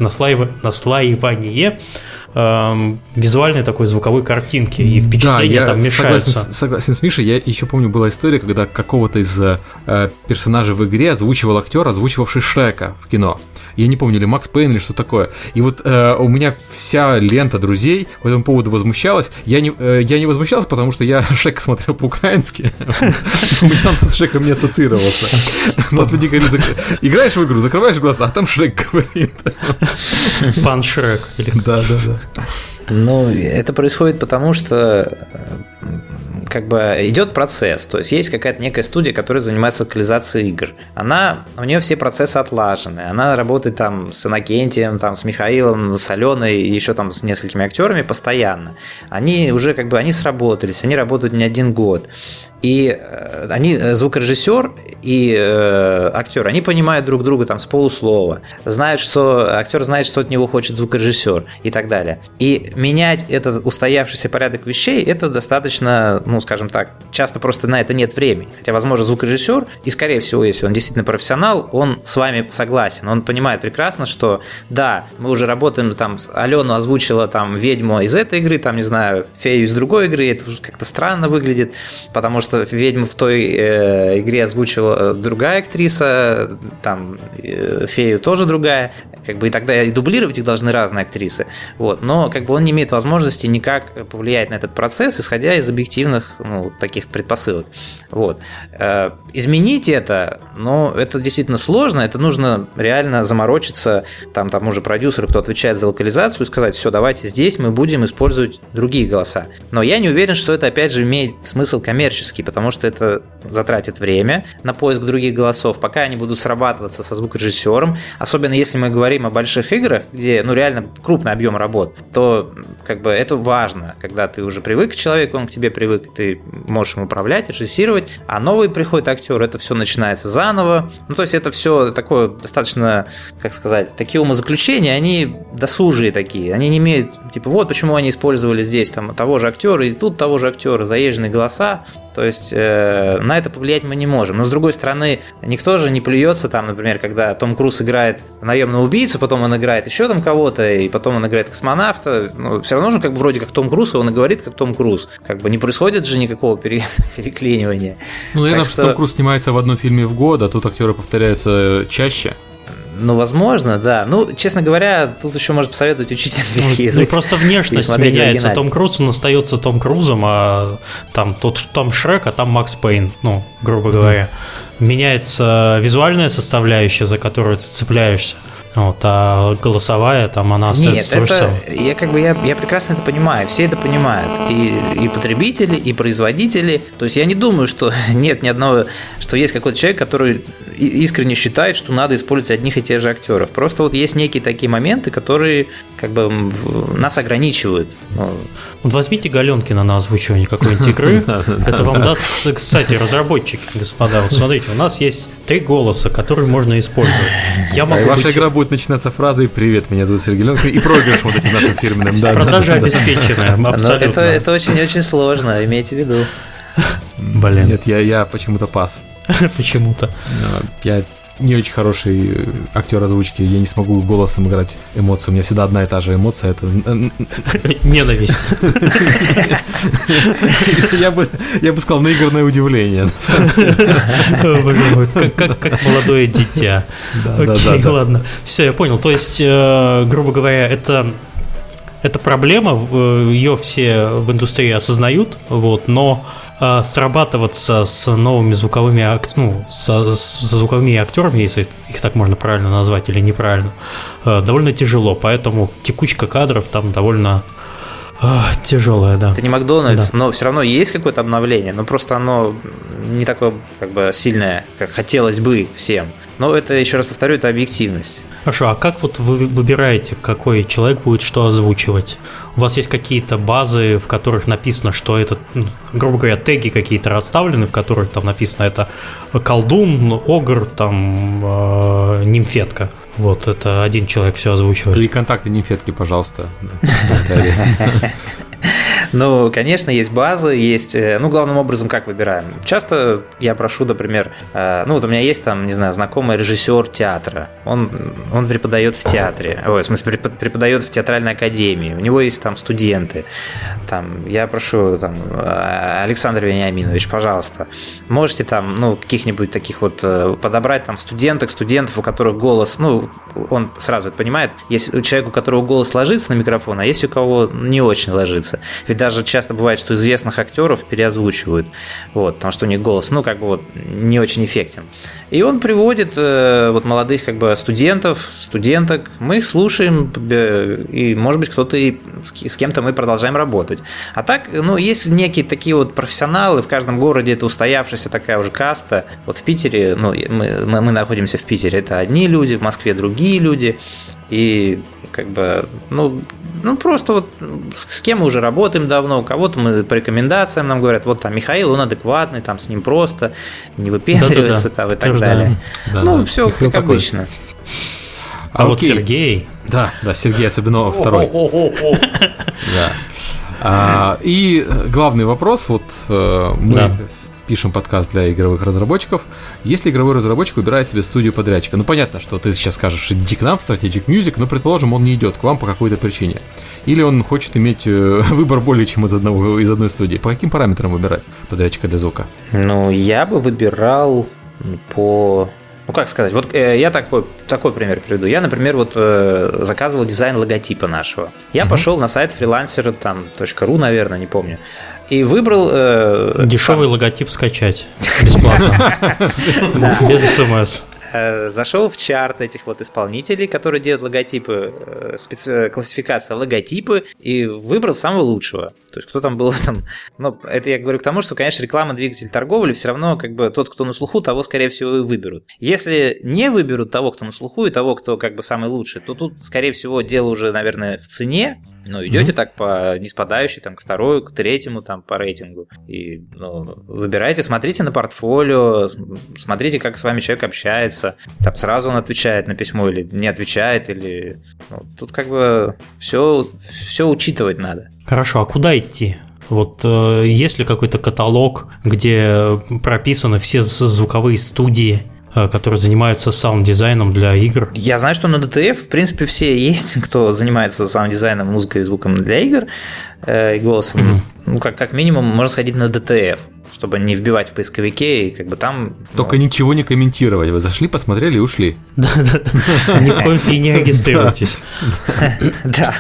наслаивание эм, визуальной такой звуковой картинки, и впечатления
да,
там мешаются.
Согласен, с- согласен с Мишей. Я еще помню, была история, когда какого-то из э, персонажей в игре озвучивал актер, озвучивавший Шрека в кино. Я не помню, или Макс Пейн, или что такое. И вот э, у меня вся лента друзей по этому поводу возмущалась. Я не, э, я не возмущался, потому что я Шрека смотрел по-украински. У меня он с Шреком не ассоциировался. Но вот люди говорят, играешь в игру, закрываешь глаза, а там Шрек говорит.
Пан Шрек.
Да, да, да.
Ну, это происходит потому, что э, как бы идет процесс. То есть есть какая-то некая студия, которая занимается локализацией игр. Она, у нее все процессы отлажены. Она работает там с Иннокентием, там, с Михаилом, с Аленой еще там с несколькими актерами постоянно. Они уже как бы, они сработались, они работают не один год. И э, они, э, звукорежиссер и э, актер, они понимают друг друга там с полуслова, знают, что актер знает, что от него хочет звукорежиссер и так далее. И менять этот устоявшийся порядок вещей, это достаточно, ну, скажем так, часто просто на это нет времени. Хотя, возможно, звукорежиссер, и скорее всего, если он действительно профессионал, он с вами согласен. Он понимает прекрасно, что да, мы уже работаем там, Алену озвучила там ведьму из этой игры, там, не знаю, фею из другой игры, это как-то странно выглядит, потому что ведьму в той э, игре озвучила другая актриса, там э, фею тоже другая, как бы и тогда и дублировать их должны разные актрисы. Вот. Но как бы он не имеет возможности никак повлиять на этот процесс, исходя из объективных ну, таких предпосылок. Вот. Э, Изменить это, ну, это действительно сложно, это нужно реально заморочиться там тому же продюсеру, кто отвечает за локализацию, и сказать, все, давайте здесь мы будем использовать другие голоса. Но я не уверен, что это, опять же, имеет смысл коммерческий, потому что это затратит время на поиск других голосов, пока они будут срабатываться со звукорежиссером, особенно если мы говорим о больших играх, где, ну, реально крупный объем работ, то, как бы, это важно, когда ты уже привык к человеку, он к тебе привык, ты можешь им управлять, режиссировать, а новый приходит актер, это все начинается заново, ну, то есть это все такое достаточно, как сказать, такие умозаключения, они досужие такие, они не имеют, типа, вот почему они использовали здесь там того же актера и тут того же актера, заезженные голоса, то есть э, на это повлиять мы не можем. Но с другой стороны, никто же не плюется там, например, когда Том Круз играет наемного убийцу, потом он играет еще там кого-то, и потом он играет космонавта. Ну, все равно же как бы вроде как Том Круз, и он и говорит как Том Круз. Как бы не происходит же никакого пере- переклинивания.
Ну, наверное,
Так
что Том Круз снимается в одном фильме в год, а тут актеры повторяются чаще.
Ну, возможно, да. Ну, честно говоря, тут еще может посоветовать учить английский
Ну,
язык.
просто
и
внешность меняется. Том Круз, он остается Том Крузом, а там тот там Шрек, а там Макс Пейн, ну, грубо говоря. Меняется визуальная составляющая, за которую ты цепляешься. Вот, а голосовая, там она
Нет, это, я как бы я, я прекрасно это понимаю, все это понимают, и, и потребители, и производители. То есть я не думаю, что нет ни одного, что есть какой-то человек, который искренне считает, что надо использовать одних и тех же актеров. Просто вот есть некие такие моменты, которые как бы нас ограничивают.
Вот возьмите Галенкина на озвучивание какой-нибудь игры. Это вам даст, кстати, разработчики, господа. Вот смотрите, у нас есть три голоса, которые можно использовать. Я могу
ваша
быть-
игра будет начинаться фразой «Привет, меня зовут Сергей Ленкин» и проигрыш вот этим нашим фирменным. Да, да,
Продажа
да, да.
обеспеченная,
но
абсолютно.
это, это очень-очень сложно, имейте в виду.
Блин,
Нет, я, я почему-то пас.
почему-то.
А, Я не очень хороший э, актер озвучки, я не смогу голосом играть эмоцию. У меня всегда одна и та же эмоция. Это
ненависть.
Я бы, я бы сказал, наигранное удивление.
Как молодое дитя. Окей, ладно. Все, я понял. То есть, э, грубо говоря, это это проблема, ее все в индустрии осознают, вот, но э, срабатываться с новыми звуковыми, ну, со, со звуковыми актерами, если их так можно правильно назвать или неправильно, э, довольно тяжело, поэтому текучка кадров там довольно тяжелая, да.
Это не Макдональдс, да. но все равно есть какое-то обновление, но просто оно не такое как бы сильное, как хотелось бы всем. Но это, еще раз повторю, это объективность.
Хорошо, а как вот вы выбираете, какой человек будет что озвучивать? У вас есть какие-то базы, в которых написано, что это, ну, грубо говоря, теги какие-то расставлены, в которых там написано это колдун, огр, там э, нимфетка. Вот, это один человек все озвучивает.
И контакты нимфетки, пожалуйста.
Ну, конечно, есть базы, есть... Э, ну, главным образом, как выбираем? Часто я прошу, например... Э, ну, вот у меня есть там, не знаю, знакомый режиссер театра. Он, он преподает в театре. Ой, в смысле, преподает в театральной академии. У него есть там студенты. Там, я прошу, там, э, Александр Вениаминович, пожалуйста, можете там, ну, каких-нибудь таких вот подобрать там студенток, студентов, у которых голос, ну, он сразу это понимает. Есть у у которого голос ложится на микрофон, а есть у кого не очень ложится. Ведь даже часто бывает, что известных актеров переозвучивают, вот, потому что у них голос, ну, как бы вот не очень эффектен. И он приводит э, вот молодых как бы студентов, студенток, мы их слушаем, и, может быть, кто-то и с кем-то мы продолжаем работать. А так, ну, есть некие такие вот профессионалы, в каждом городе это устоявшаяся такая уже каста. Вот в Питере, ну, мы, мы, мы находимся в Питере, это одни люди, в Москве другие люди. И как бы, ну, ну, просто вот с кем мы уже работаем давно, у кого-то мы по рекомендациям нам говорят, вот там Михаил, он адекватный, там с ним просто не выпендривается да, да, да. там, и так далее. Да, ну, да. все Михаил как такой. обычно.
А, вот Сергей.
Да, да, Сергей особенно второй. Да. А, и главный вопрос, вот э, мы да пишем подкаст для игровых разработчиков. Если игровой разработчик выбирает себе студию подрядчика, ну понятно, что ты сейчас скажешь, иди к нам в Strategic Music, но предположим, он не идет к вам по какой-то причине. Или он хочет иметь э, выбор более чем из, одного, из одной студии. По каким параметрам выбирать подрядчика для звука?
Ну, я бы выбирал по ну, как сказать, вот э, я такой, такой пример приведу. Я, например, вот э, заказывал дизайн логотипа нашего. Я угу. пошел на сайт фрилансера, там, .ру, наверное, не помню и выбрал... Э,
Дешевый сам... логотип скачать бесплатно. Без смс.
Э, зашел в чарт этих вот исполнителей, которые делают логотипы, э, специ... классификация логотипы, и выбрал самого лучшего. То есть кто там был там... Ну, это я говорю к тому, что, конечно, реклама двигатель торговли, все равно как бы тот, кто на слуху, того, скорее всего, и выберут. Если не выберут того, кто на слуху, и того, кто как бы самый лучший, то тут, скорее всего, дело уже, наверное, в цене, ну, идете mm-hmm. так по неспадающей, там, к второй, к третьему, там, по рейтингу. И, ну, выбирайте, смотрите на портфолио, смотрите, как с вами человек общается. Там сразу он отвечает на письмо или не отвечает, или... Ну, тут как бы все, все учитывать надо.
Хорошо, а куда идти? Вот э, есть ли какой-то каталог, где прописаны все звуковые студии, которые занимаются саунд-дизайном для игр.
Я знаю, что на DTF, в принципе, все есть, кто занимается саунд-дизайном, музыкой и звуком для игр э, и голосом. Mm-hmm. Ну, как, как минимум, можно сходить на DTF чтобы не вбивать в поисковике и как бы там...
Только ну... ничего не комментировать. Вы зашли, посмотрели и ушли.
Да-да-да. Ни в коем не регистрируйтесь.
Да.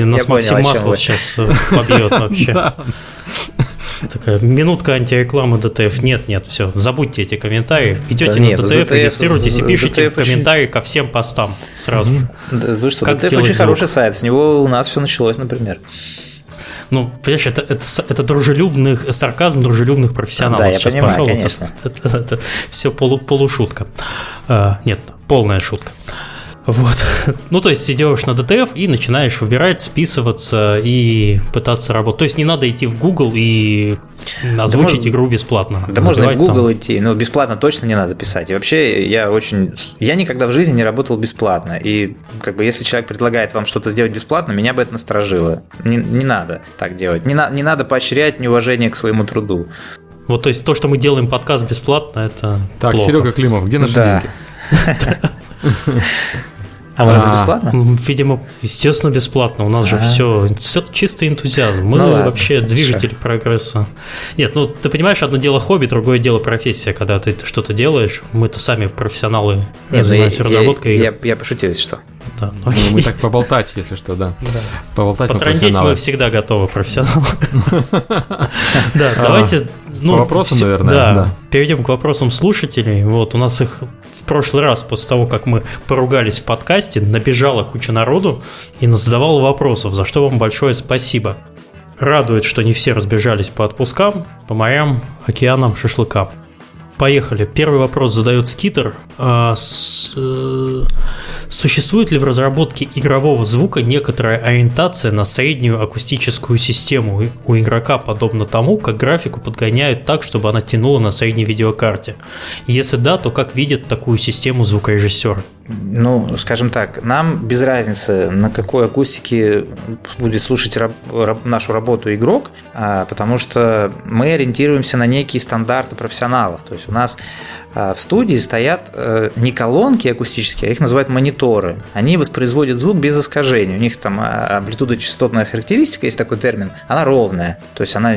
Нас Максим Маслов сейчас э, побьет вообще. Такая минутка антирекламы DTF. Нет, нет, все, забудьте эти комментарии. Идете да на нет, DTF, DTF, регистрируйтесь и пишите DTF комментарии очень... ко всем постам сразу же.
Да, вы что, как DTF очень звук? хороший сайт, с него у нас все началось, например.
Ну, понимаешь, это, это, это дружелюбных, сарказм дружелюбных профессионалов. Да,
я Сейчас понимаю, пошел. конечно.
Это, это, это, это все полу, полушутка. А, нет, полная шутка. Вот. Ну, то есть идешь на DTF и начинаешь выбирать, списываться и пытаться работать. То есть не надо идти в Google и озвучить да игру бесплатно.
Да можно и в Google там. идти, но бесплатно точно не надо писать. И вообще я очень... Я никогда в жизни не работал бесплатно. И как бы если человек предлагает вам что-то сделать бесплатно, меня бы это насторожило. Не, не надо так делать. Не, на, не надо поощрять неуважение к своему труду.
Вот, то есть то, что мы делаем подкаст бесплатно, это
Так,
плохо.
Серега Климов, где наши
Да.
деньги?
А вы разве
А.
бесплатно?
Видимо, естественно, бесплатно. У нас же
А.
все, чистый энтузиазм. Мы
Ну
вообще двигатель прогресса. Нет, ну ты понимаешь, одно дело хобби, другое дело профессия, когда ты что-то делаешь. Мы-то сами профессионалы
Нет, ну,
занимаемся разработкой.
Я, пошутил, если что.
Да, ну.
Мы так поболтать, если что, да. Поболтать мы
Потрандеть
профессионалы.
мы всегда готовы, профессионалы. Да, давайте... ну,
по вопросам, наверное,
Да,
да.
перейдем к вопросам слушателей. Вот, у нас их в прошлый раз, после того, как мы поругались в подкасте, набежала куча народу и задавала вопросов, за что вам большое спасибо. Радует, что не все разбежались по отпускам, по морям, океанам, шашлыкам. Поехали. Первый вопрос задает Скитер. А, с- э, существует ли в разработке игрового звука некоторая ориентация на среднюю акустическую систему у игрока, подобно тому, как графику подгоняют так, чтобы она тянула на средней видеокарте? Если да, то как видит такую систему звукорежиссер?
Ну, скажем так, нам без разницы, на какой акустике будет слушать раб- раб- нашу работу игрок, а, потому что мы ориентируемся на некие стандарты профессионалов. То есть у нас а, в студии стоят э, не колонки акустические, а их называют мониторы. Они воспроизводят звук без искажений. У них там а, амплитудо-частотная характеристика, есть такой термин, она ровная. То есть она,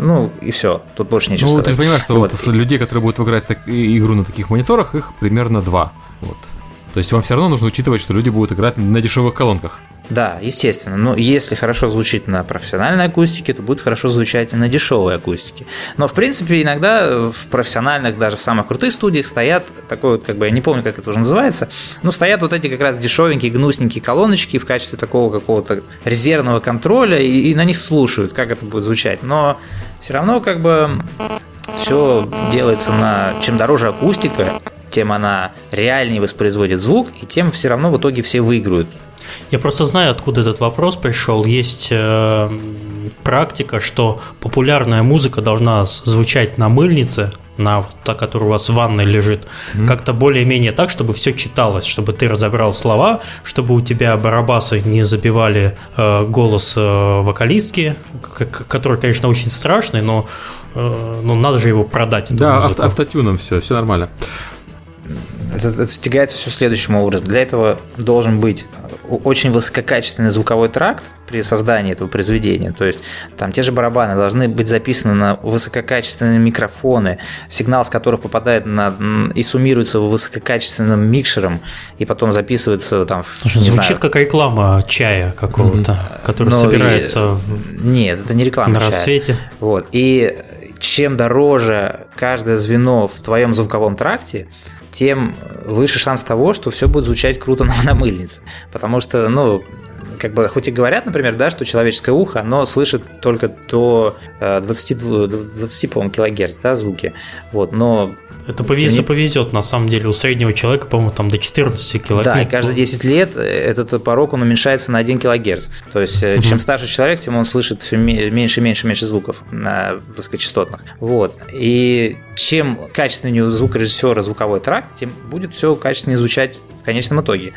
ну и все, тут больше нечего
Ну, ты
сказать.
же понимаешь, что
Вот.
вот людей, которые будут играть так- игру на таких мониторах, их примерно два. Вот. То есть вам все равно нужно учитывать, что люди будут играть на дешевых колонках.
Да, естественно. Но если хорошо звучит на профессиональной акустике, то будет хорошо звучать и на дешевой акустике. Но, в принципе, иногда в профессиональных, даже в самых крутых студиях стоят такой вот, как бы, я не помню, как это уже называется, но стоят вот эти как раз дешевенькие, гнусненькие колоночки в качестве такого какого-то резервного контроля, и, и на них слушают, как это будет звучать. Но все равно, как бы, все делается на... Чем дороже акустика, тем она реальнее воспроизводит звук, и тем все равно в итоге все выиграют.
Я просто знаю, откуда этот вопрос пришел. Есть э, практика, что популярная музыка должна звучать на мыльнице, на та, которая у вас в ванной лежит, как-то более-менее так, чтобы все читалось, чтобы ты разобрал слова, чтобы у тебя барабасы не забивали э, голос э, вокалистки, который, конечно, очень страшный, но, э, но надо же его продать.
Да,
музыку.
авто- автотюном все, все нормально.
Это, это достигается все следующим образом. Для этого должен быть очень высококачественный звуковой тракт при создании этого произведения. То есть там те же барабаны должны быть записаны на высококачественные микрофоны, сигнал с которых попадает на и суммируется высококачественным микшером, и потом записывается там.
Слушай, звучит
знаю,
как реклама чая какого-то, который
но и-
собирается в-
Нет, это не реклама.
на
чая.
рассвете.
Вот. И чем дороже каждое звено в твоем звуковом тракте, тем выше шанс того, что все будет звучать круто на, на мыльнице. Потому что, ну, как бы, хоть и говорят, например, да, что человеческое ухо, оно слышит только до э, 20, 20 по-моему, килогерц, да, звуки. Вот, но
Это повезет,
не-
повезет, на самом деле, у среднего человека, по-моему, там до 14 километров.
Да, и каждые 10 лет э, этот порог он уменьшается на 1 килогерц. То есть, э, чем старше человек, тем он слышит все меньше, меньше, меньше звуков на высокочастотных. Вот. И чем качественнее у звукорежиссера звуковой тракт, тем будет все качественнее звучать в конечном итоге.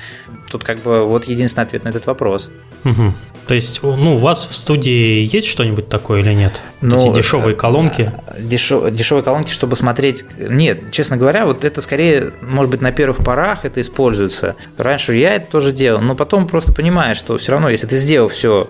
Тут как бы вот единственный ответ на этот вопрос.
Мгм. То есть, ну, у вас в студии есть что-нибудь такое или нет?
Ну,
Эти дешевые
э,
колонки.
Дешев- дешевые колонки, чтобы смотреть... Нет, честно говоря, вот это скорее, может быть, на первых порах это используется. Раньше я это тоже делал, но потом просто понимаешь, что все равно, если ты сделал все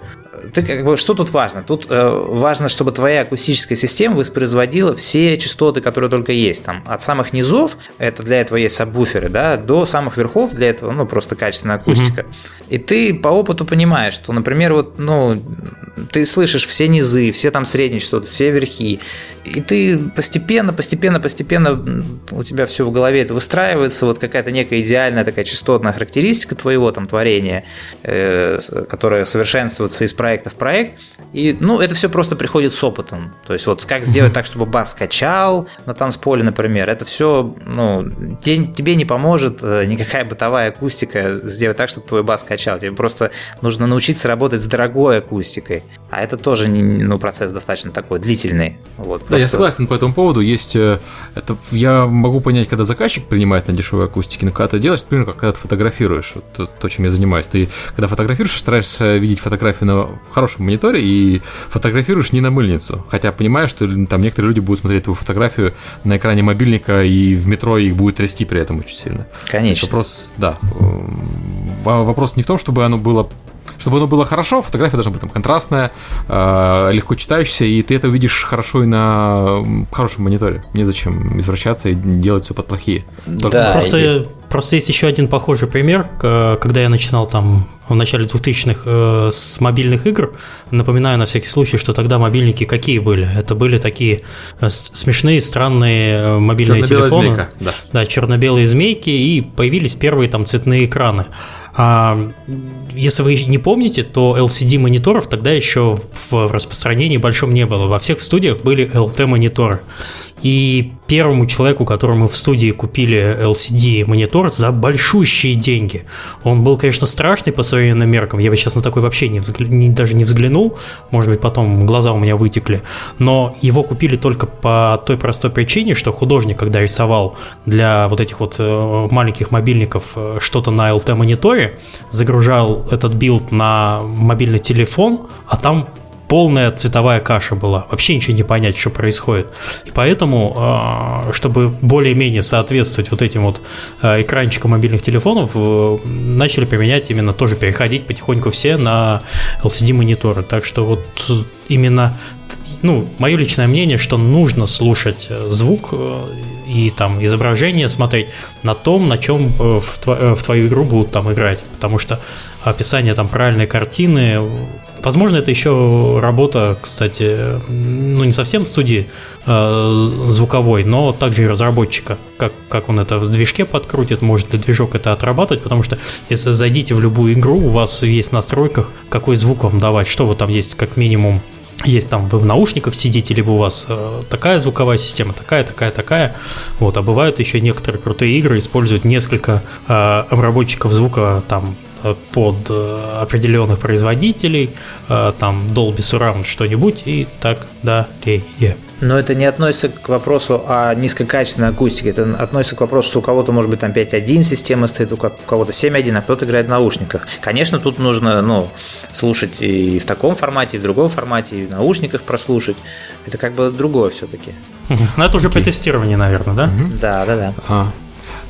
ты как бы что тут важно? Тут э, важно, чтобы твоя акустическая система воспроизводила все частоты, которые только есть. Там от самых низов, это для этого есть сабвуферы, да, до самых верхов для этого, ну, просто качественная акустика. И ты по опыту понимаешь, что, например, вот, ну, ты слышишь все низы, все там средние частоты, все верхи, и ты постепенно, постепенно, постепенно у тебя все в голове это выстраивается, вот какая-то некая идеальная такая частотная характеристика твоего там творения, э, которая совершенствуется из проекта в проект, и, ну, это все просто приходит с опытом, то есть вот как сделать так, чтобы бас качал на танцполе, например, это все, ну, те- тебе не поможет э, никакая бытовая акустика сделать так, чтобы твой бас качал, тебе просто нужно научиться работать с дорогой акустикой, а это тоже, ну, процесс достаточно такой длительный, вот.
Да, я согласен по этому поводу. Есть э, это я могу понять, когда заказчик принимает на дешевой акустике, но когда ты делаешь, например, как когда ты фотографируешь, вот то, то, чем я занимаюсь. Ты когда фотографируешь, стараешься видеть фотографию на в хорошем мониторе и фотографируешь не на мыльницу. Хотя понимаешь, что там некоторые люди будут смотреть твою фотографию на экране мобильника и в метро их будет трясти при этом очень сильно.
Конечно.
Вопрос, да. Вопрос не в том, чтобы оно было чтобы оно было хорошо, фотография должна быть там контрастная, э, легко читающаяся, и ты это увидишь хорошо и на хорошем мониторе. Незачем извращаться и делать все под плохие.
Только да, просто, и... просто есть еще один похожий пример, когда я начинал там в начале 2000-х э, с мобильных игр. Напоминаю на всякий случай, что тогда мобильники какие были? Это были такие э, смешные, странные э, мобильные телефоны. Змейка, да. да, черно-белые змейки, и появились первые там цветные экраны. А, если вы не помните, то LCD-мониторов тогда еще в распространении большом не было. Во всех студиях были LT-мониторы. И первому человеку, которому в студии купили LCD-монитор за большущие деньги. Он был, конечно, страшный по современным меркам. Я бы сейчас на такой вообще не взгля... не, даже не взглянул. Может быть, потом глаза у меня вытекли. Но его купили только по той простой причине, что художник, когда рисовал для вот этих вот э, маленьких мобильников э, что-то на ЭЛТ-мониторе, загружал этот билд на мобильный телефон, а там полная цветовая каша была. Вообще ничего не понять, что происходит. И поэтому, а, чтобы более-менее соответствовать вот этим вот а, экранчикам мобильных телефонов, начали применять именно тоже переходить потихоньку все на LCD-мониторы. Так что вот именно ну, мое личное мнение, что нужно слушать э, звук э, и там изображение смотреть на том, на чем в, тво, в твою игру будут там играть, потому что описание там правильной картины Возможно, это еще работа, кстати, ну не совсем студии э, звуковой, но также и разработчика. Как, как он это в движке подкрутит, может ли движок это отрабатывать, потому что если зайдите в любую игру, у вас есть в настройках, какой звук вам давать, что вот там есть как минимум есть там вы в наушниках сидите, либо у вас э, такая звуковая система, такая, такая, такая. Вот, а бывают еще некоторые крутые игры используют несколько э, обработчиков звука там под э, определенных производителей, э, там Dolby Surround что-нибудь и так далее.
Но это не относится к вопросу о низкокачественной акустике. Это относится к вопросу, что у кого-то может быть там 5.1 система стоит, у кого-то 7.1, а кто-то играет в наушниках. Конечно, тут нужно ну, слушать и в таком формате, и в другом формате, и в наушниках прослушать. Это как бы другое все-таки.
Ну, это уже okay. по тестированию, наверное, да?
Да, да, да.
А,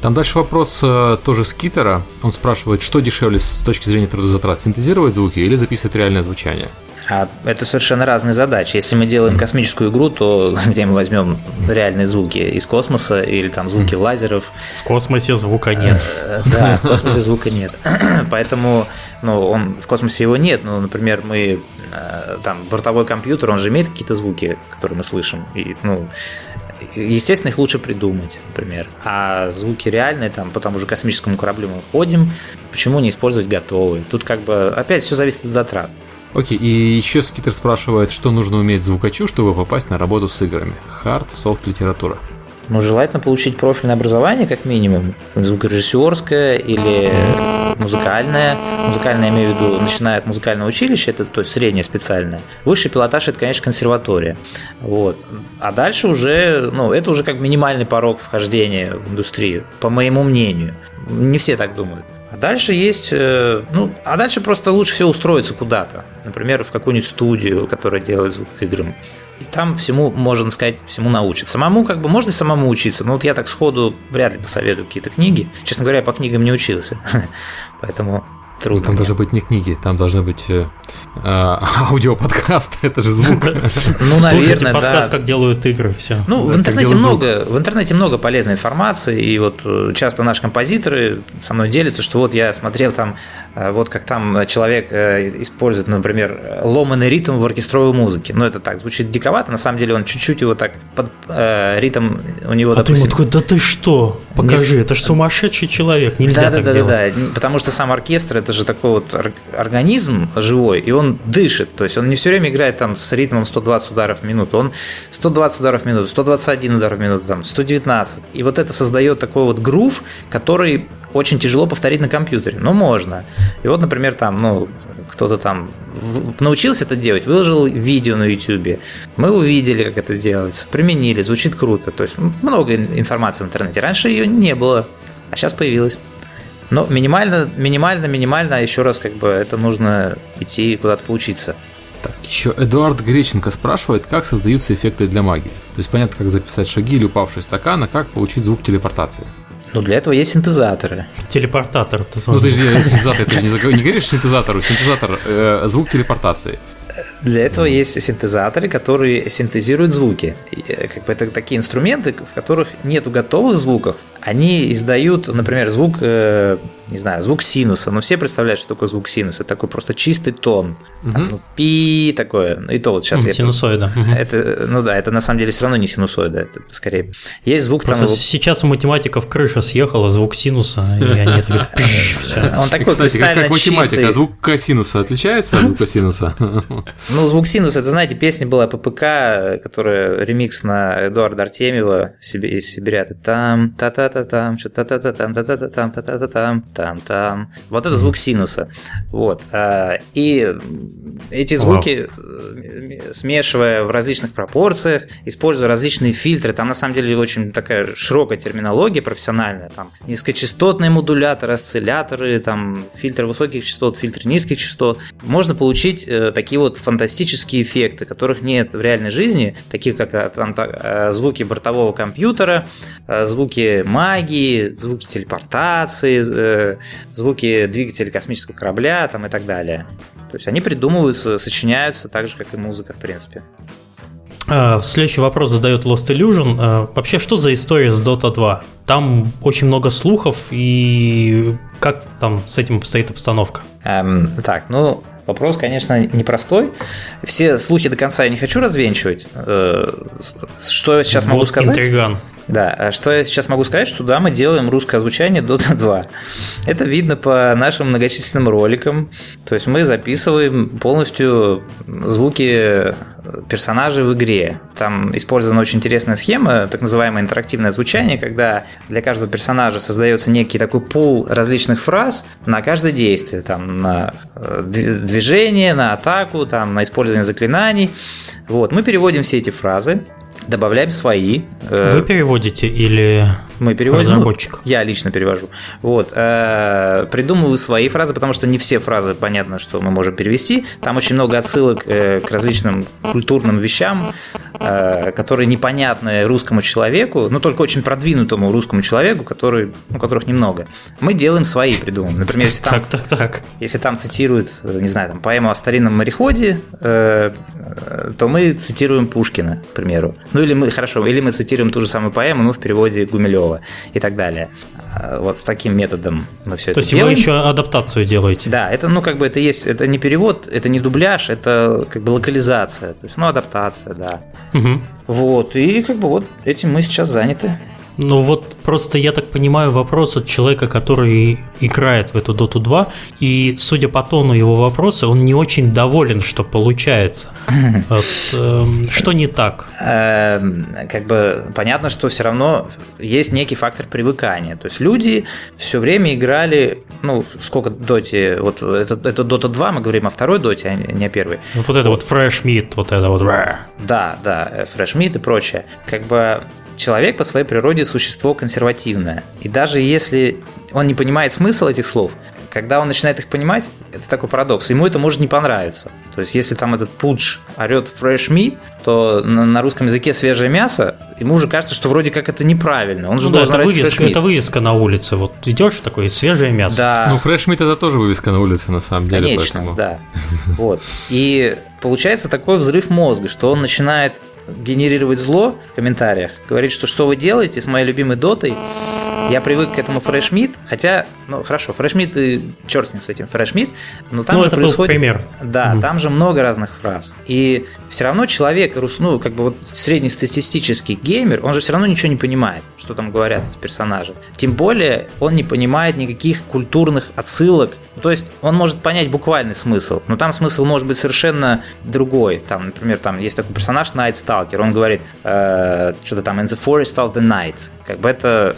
там дальше вопрос э, тоже с Китера. Он спрашивает, что дешевле с точки зрения трудозатрат, синтезировать звуки или записывать реальное звучание?
А это совершенно разные задачи. Если мы делаем космическую игру, то где мы возьмем реальные звуки из космоса или там звуки лазеров?
В космосе звука нет.
Э, да, в космосе звука нет. Поэтому, ну, он в космосе его нет. Ну, например, мы э, там бортовой компьютер, он же имеет какие-то звуки, которые мы слышим. И, ну, Естественно, их лучше придумать, например. А звуки реальные, там, по тому же космическому кораблю мы ходим, почему не использовать готовые? Тут как бы опять все зависит от затрат.
Окей, и еще Скитер спрашивает, что нужно уметь звукачу, чтобы попасть на работу с играми. Хард, софт, литература.
Ну, желательно получить профильное образование, как минимум, звукорежиссерское или музыкальное. Музыкальное, я имею в виду, начиная от музыкального училища, это то есть среднее специальное. Высший пилотаж – это, конечно, консерватория. Вот. А дальше уже, ну, это уже как минимальный порог вхождения в индустрию, по моему мнению. Не все так думают. Дальше есть, э, ну, а дальше просто лучше всего устроиться куда-то. Например, в какую-нибудь студию, которая делает звук к играм. И там всему, можно сказать, всему научить. Самому как бы можно самому учиться, но вот я так сходу вряд ли посоветую какие-то книги. Честно говоря, я по книгам не учился. Поэтому трудно.
Там должны быть не книги, там должны быть э, э, аудиоподкаст, это же звук.
Ну, наверное, подкаст, как делают игры, все.
Ну, в интернете много, в интернете много полезной информации, и вот э, часто наши композиторы со мной делятся, что вот я смотрел там, э, вот как там человек э, использует, например, ломанный ритм в оркестровой музыке. Ну, это так звучит диковато, на самом деле он чуть-чуть его так под ритм у него,
а допустим... ты ему такой, да ты что? Покажи, это же сумасшедший человек, нельзя да, так да, делать. Да, да,
да, потому что сам оркестр это же такой вот организм живой, и он дышит. То есть он не все время играет там с ритмом 120 ударов в минуту. Он 120 ударов в минуту, 121 удар в минуту, там, 119. И вот это создает такой вот грув, который очень тяжело повторить на компьютере. Но можно. И вот, например, там, ну, кто-то там научился это делать, выложил видео на YouTube. Мы увидели, как это делается, применили, звучит круто. То есть много информации в интернете. Раньше ее не было, а сейчас появилась. Но минимально, минимально, минимально, а еще раз, как бы, это нужно идти куда-то поучиться.
Так, еще Эдуард Греченко спрашивает, как создаются эффекты для магии. То есть понятно, как записать шаги или упавший стакан, а как получить звук телепортации.
Ну, для этого есть синтезаторы.
Телепортатор.
Ну, ты же синтезатор, ты же не, не говоришь синтезатору, синтезатор э, звук телепортации.
Для этого есть синтезаторы, которые синтезируют звуки. Э, как бы это такие инструменты, в которых нету готовых звуков. Они издают, например, звук, э, не знаю, звук синуса. Но все представляют, что такое звук синуса. Это такой просто чистый тон. Угу. Там, ну, пи такое. И то вот сейчас.
Синусоида.
Это, это, ну да, это на самом деле все равно не синусоида. Это скорее. Есть звук
просто там. Сейчас у математиков крыша съехала, звук синуса, и они такие.
Он такой Кстати, как математика, а звук косинуса отличается от звука синуса?
Ну, звук синуса, это, знаете, песня была ППК, которая ремикс на Эдуарда Артемьева из Сибиря. Там, та-та-та-там, та-та-та-там, та-та-та-там, та-та-та-там, там-там. Вот это звук синуса. Вот. И эти звуки, смешивая в различных пропорциях, используя различные фильтры, там на самом деле очень такая широкая терминология профессиональная, там низкочастотные модуляторы, осцилляторы, там фильтр высоких частот, фильтр низких частот. Можно получить э, такие вот фантастические эффекты, которых нет в реальной жизни, таких как э, там, э, звуки бортового компьютера, звуки магии, звуки телепортации, звуки двигателя космического корабля там, и так далее. То есть они придумываются, сочиняются так же, как и музыка, в принципе.
А, следующий вопрос задает Lost Illusion. А, вообще, что за история с Dota 2? Там очень много слухов, и как там с этим стоит обстановка?
Эм, так, ну, Вопрос, конечно, непростой. Все слухи до конца я не хочу развенчивать. Э, что я сейчас вот могу сказать?
Интриган.
Да, а что я сейчас могу сказать, что да, мы делаем русское озвучание Dota 2. Это видно по нашим многочисленным роликам. То есть мы записываем полностью звуки персонажей в игре. Там использована очень интересная схема, так называемое интерактивное звучание, когда для каждого персонажа создается некий такой пул различных фраз на каждое действие, там на э, движение, на атаку, там на использование заклинаний. Вот, мы переводим все эти фразы, добавляем свои.
Э, Вы переводите или
мы переводим? Разработчик. Ну, я лично перевожу. Вот. Э, придумываю свои фразы, потому что не все фразы понятно, что мы можем перевести. Там очень много отсылок э, к различным культурным вещам, которые непонятны русскому человеку, но только очень продвинутому русскому человеку, который, ну, которых немного. Мы делаем свои, придумываем. Например, если там, так, так, так. Если там цитируют, не знаю, там, поэму о старинном мореходе, то мы цитируем Пушкина, к примеру. Ну или мы, хорошо, или мы цитируем ту же самую поэму, но в переводе Гумилева и так далее. А, вот с таким методом мы все
То
это
есть делаем. вы еще адаптацию делаете?
Да, это, ну, как бы это есть, это не перевод, это не дубляж, это как бы локализация, то есть, ну, адаптация, да. Угу. Вот, и как бы вот этим мы сейчас заняты.
Ну вот просто я так понимаю вопрос от человека, который играет в эту Доту 2, и судя по тону его вопроса, он не очень доволен, что получается. Вот, э, что не так?
Эм, как бы понятно, что все равно есть некий фактор привыкания. То есть люди все время играли, ну сколько доте, вот это, это Dota 2, мы говорим о второй доте, а не о первой.
Вот это вот Fresh Meat, вот это вот.
Да, да, Fresh Meat и прочее. Как бы Человек по своей природе существо консервативное. И даже если он не понимает смысл этих слов, когда он начинает их понимать, это такой парадокс, ему это может не понравиться. То есть, если там этот пудж орет fresh meat, то на, на русском языке свежее мясо, ему уже кажется, что вроде как это неправильно. Он же ну, должен
да, это вывеска, это вывеска на улице. Вот идешь такое свежее мясо.
Да. Ну, fresh meat это тоже вывеска на улице, на самом деле.
Конечно, поэтому. да. Вот. И получается такой взрыв мозга, что он начинает генерировать зло в комментариях, говорит, что что вы делаете с моей любимой дотой, я привык к этому фрешмит, хотя, ну хорошо, фрешмит и черт с ним с этим фрешмит, но там ну, же это происходит...
Был пример.
Да, угу. там же много разных фраз. И все равно человек, ну, как бы вот среднестатистический геймер, он же все равно ничего не понимает, что там говорят эти персонажи. Тем более он не понимает никаких культурных отсылок. Ну, то есть он может понять буквальный смысл, но там смысл может быть совершенно другой. Там, например, там есть такой персонаж Night Stalker, он говорит э, что-то там in the forest of the night. Как бы это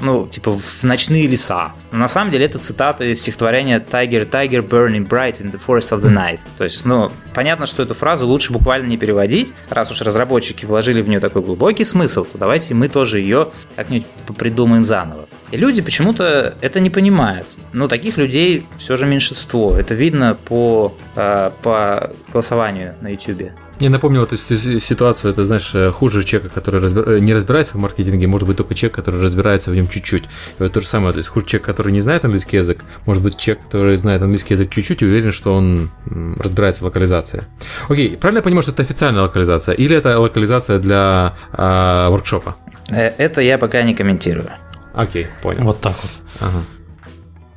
ну, типа, в ночные леса. Но на самом деле это цитата из стихотворения Tiger, Tiger, burning bright in the forest of the night. То есть, ну, понятно, что эту фразу лучше буквально не переводить. Раз уж разработчики вложили в нее такой глубокий смысл, то давайте мы тоже ее как-нибудь придумаем заново. И люди почему-то это не понимают. Но таких людей все же меньшинство. Это видно по, э, по голосованию на YouTube.
Я напомнил эту ситуацию, это, знаешь, э, хуже человека, который разбир... Э, не разбирается в маркетинге, может быть только человек, который разбирается в нем чуть-чуть. И вот то же самое, то есть хуже человек, который не знает английский язык, может быть человек, который знает английский язык чуть-чуть и уверен, что он разбирается в локализации. Окей, правильно я понимаю, что это официальная локализация или это локализация для э, воркшопа?
Это я пока не комментирую.
Окей, понял.
Вот так вот. Ага.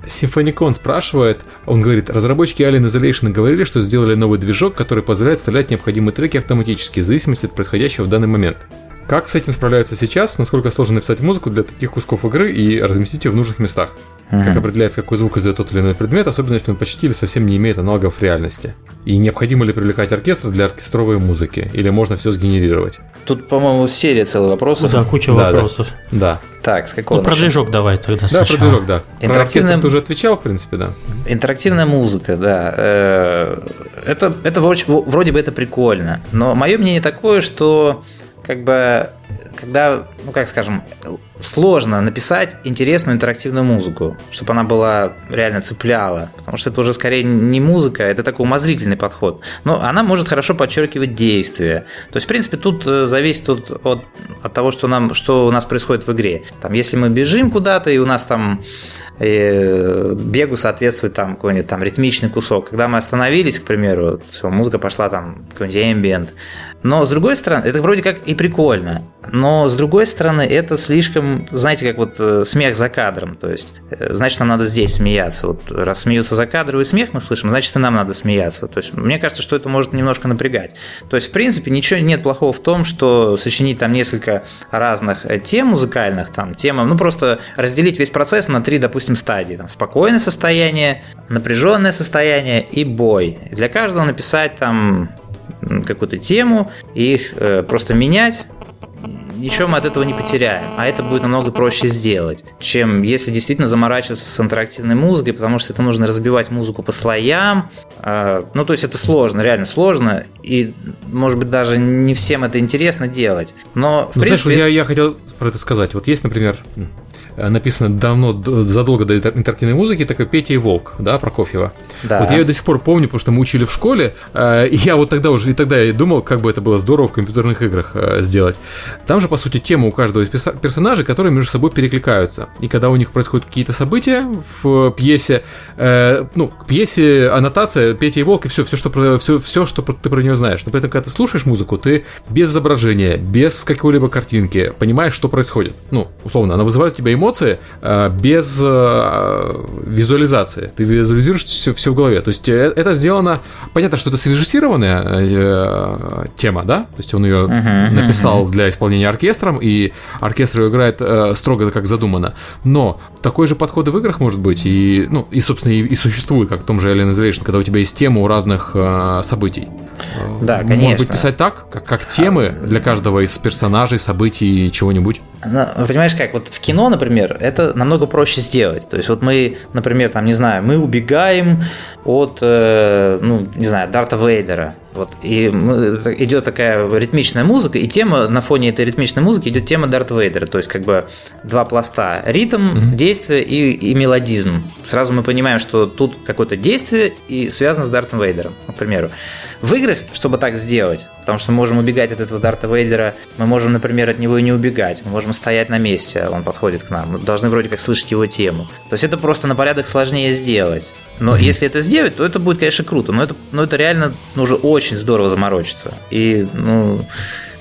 Симфоникон спрашивает, он говорит, разработчики Alien Isolation говорили, что сделали новый движок, который позволяет вставлять необходимые треки автоматически, в зависимости от происходящего в данный момент. Как с этим справляются сейчас? Насколько сложно написать музыку для таких кусков игры и разместить ее в нужных местах? Mm-hmm. Как определяется, какой звук издает тот или иной предмет, особенно если он почти или совсем не имеет аналогов в реальности? И необходимо ли привлекать оркестр для оркестровой музыки? Или можно все сгенерировать?
Тут, по-моему, серия целых вопросов.
Да, куча да, вопросов.
Да. да.
Так, с какого?
Ну, про движок давай тогда.
Да, про движок, да. Интерактивная... Про ты уже отвечал, в принципе, да.
Интерактивная музыка, да. Э, это, это вроде бы это прикольно. Но мое мнение такое, что как бы когда, ну как скажем, сложно написать интересную интерактивную музыку, чтобы она была реально цепляла, потому что это уже скорее не музыка, это такой умозрительный подход. Но она может хорошо подчеркивать действие. То есть, в принципе, тут э, зависит от, от, от того, что, нам, что у нас происходит в игре. Там, если мы бежим куда-то, и у нас там э, бегу соответствует там какой-нибудь там ритмичный кусок. Когда мы остановились, к примеру, все, музыка пошла там какой-нибудь ambient, но с другой стороны, это вроде как и прикольно. Но с другой стороны, это слишком, знаете, как вот э, смех за кадром. То есть, э, значит, нам надо здесь смеяться. Вот раз смеются за кадровый смех мы слышим, значит, и нам надо смеяться. То есть, мне кажется, что это может немножко напрягать. То есть, в принципе, ничего нет плохого в том, что сочинить там несколько разных э, тем музыкальных, там, темам, ну, просто разделить весь процесс на три, допустим, стадии. Там, спокойное состояние, напряженное состояние и бой. Для каждого написать там какую-то тему их э, просто менять, ничего мы от этого не потеряем. А это будет намного проще сделать, чем если действительно заморачиваться с интерактивной музыкой, потому что это нужно разбивать музыку по слоям. Э, ну, то есть это сложно, реально сложно. И, может быть, даже не всем это интересно делать. Но, в ну,
принципе... Знаешь, я, я хотел про это сказать. Вот есть, например, Э, написано давно, задолго до интерактивной музыки, такой Петя и Волк, да, Прокофьева. Да. Вот я ее до сих пор помню, потому что мы учили в школе, э, и я вот тогда уже, и тогда я думал, как бы это было здорово в компьютерных играх э, сделать. Там же, по сути, тема у каждого из персонажей, которые между собой перекликаются. И когда у них происходят какие-то события в пьесе, ну, к пьесе аннотация Петя и Волк, и все, все, что, про, все, все, что ты про нее знаешь. Но при этом, когда ты слушаешь музыку, ты без изображения, без какой-либо картинки понимаешь, что происходит. Ну, условно, она вызывает у тебя эмоции, эмоции э, без э, визуализации. Ты визуализируешь все, все в голове. То есть э, это сделано... Понятно, что это срежиссированная тема, да? То есть он ее uh-huh, написал uh-huh. для исполнения оркестром, и оркестр ее играет строго как задумано. Но такой же подход в играх может быть, и, ну, и собственно, и, и существует, как в том же Alien Isolation, когда у тебя есть тема у разных событий.
Да, конечно.
Может быть, писать так, как, как темы для каждого из персонажей, событий, чего-нибудь?
Ну, понимаешь как, вот в кино, например, это намного проще сделать. То есть вот мы, например, там, не знаю, мы убегаем от, э, ну, не знаю, Дарта Вейдера. Вот, и идет такая ритмичная музыка, и тема на фоне этой ритмичной музыки идет тема Дарта Вейдера. То есть, как бы два пласта: ритм, mm-hmm. действие и, и мелодизм. Сразу мы понимаем, что тут какое-то действие и связано с Дартом Вейдером, к примеру. В играх, чтобы так сделать, потому что мы можем убегать от этого Дарта Вейдера, мы можем, например, от него и не убегать, мы можем стоять на месте, он подходит к нам, мы должны вроде как слышать его тему. То есть это просто на порядок сложнее сделать. Но mm-hmm. если это сделать, то это будет, конечно, круто, но это, но это реально нужно очень здорово заморочиться. И, ну,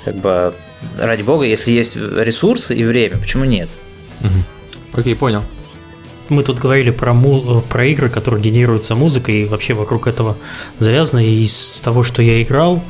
как бы, ради бога, если есть ресурсы и время, почему нет?
Угу. Окей, понял
мы тут говорили про, му- про игры, которые генерируются музыкой, и вообще вокруг этого завязано. И из того, что я играл,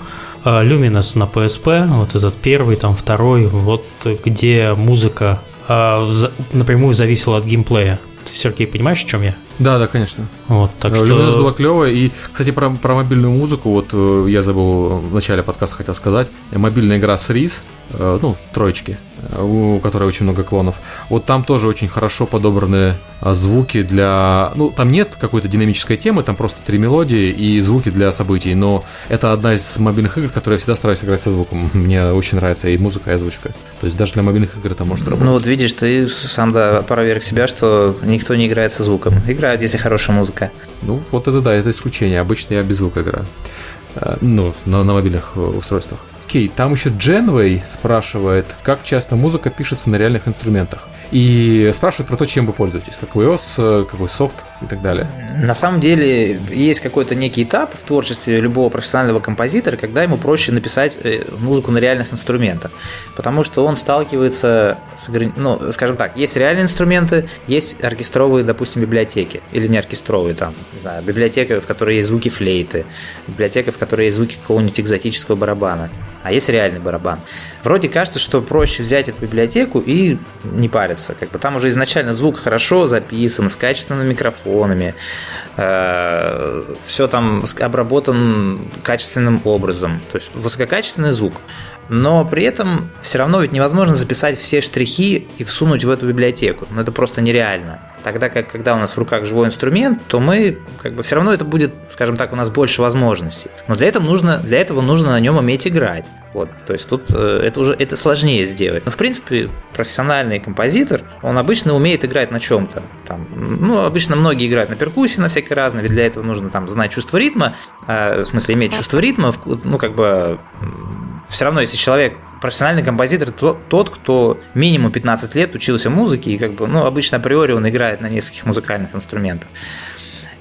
э, Luminous на PSP, вот этот первый, там второй, вот где музыка э, напрямую зависела от геймплея. Ты, Сергей, понимаешь, в чем я?
Да, да, конечно.
Вот, так
что... Luminous была клевая. И, кстати, про, про мобильную музыку, вот э, я забыл в начале подкаста хотел сказать. Мобильная игра Сриз, ну, троечки, у которой очень много клонов. Вот там тоже очень хорошо подобраны а, звуки для... Ну, там нет какой-то динамической темы, там просто три мелодии и звуки для событий, но это одна из мобильных игр, которые я всегда стараюсь играть со звуком. Мне очень нравится и музыка, и озвучка. То есть даже для мобильных игр это может работать.
Ну вот видишь, ты сам да, проверь себя, что никто не играет со звуком. Играют, если хорошая музыка.
Ну, вот это да, это исключение. Обычно я без звука играю. Э, ну, на, на мобильных э, устройствах. Окей, там еще Дженвей спрашивает, как часто музыка пишется на реальных инструментах. И спрашивают про то, чем вы пользуетесь, какой OS, э, какой софт и так далее.
На самом деле есть какой-то некий этап в творчестве любого профессионального композитора, когда ему проще написать э, музыку на реальных инструментах, потому что он сталкивается с, ну, скажем так, есть реальные инструменты, есть оркестровые, допустим, библиотеки, или не оркестровые, там, не знаю, библиотека, в которой есть звуки флейты, библиотека, в которой есть звуки какого-нибудь экзотического барабана, а есть реальный барабан. Вроде кажется, что проще взять эту библиотеку и не париться, как бы там уже изначально звук хорошо записан, с качественными микрофонами, микрофонами, э, все там обработан качественным образом, то есть высококачественный звук. Но при этом все равно ведь невозможно записать все штрихи и всунуть в эту библиотеку. Ну это просто нереально. Тогда как когда у нас в руках живой инструмент, то мы как бы все равно это будет, скажем так, у нас больше возможностей. Но для этого нужно, для этого нужно на нем уметь играть. Вот, то есть тут э, это уже это сложнее сделать. Но в принципе профессиональный композитор, он обычно умеет играть на чем-то. Там, ну, обычно многие играют на перкуссии на всякие разные, ведь для этого нужно там знать чувство ритма, э, в смысле иметь чувство ритма, ну как бы все равно, если человек профессиональный композитор, то, тот, кто минимум 15 лет учился музыке, и как бы, ну, обычно априори он играет на нескольких музыкальных инструментах.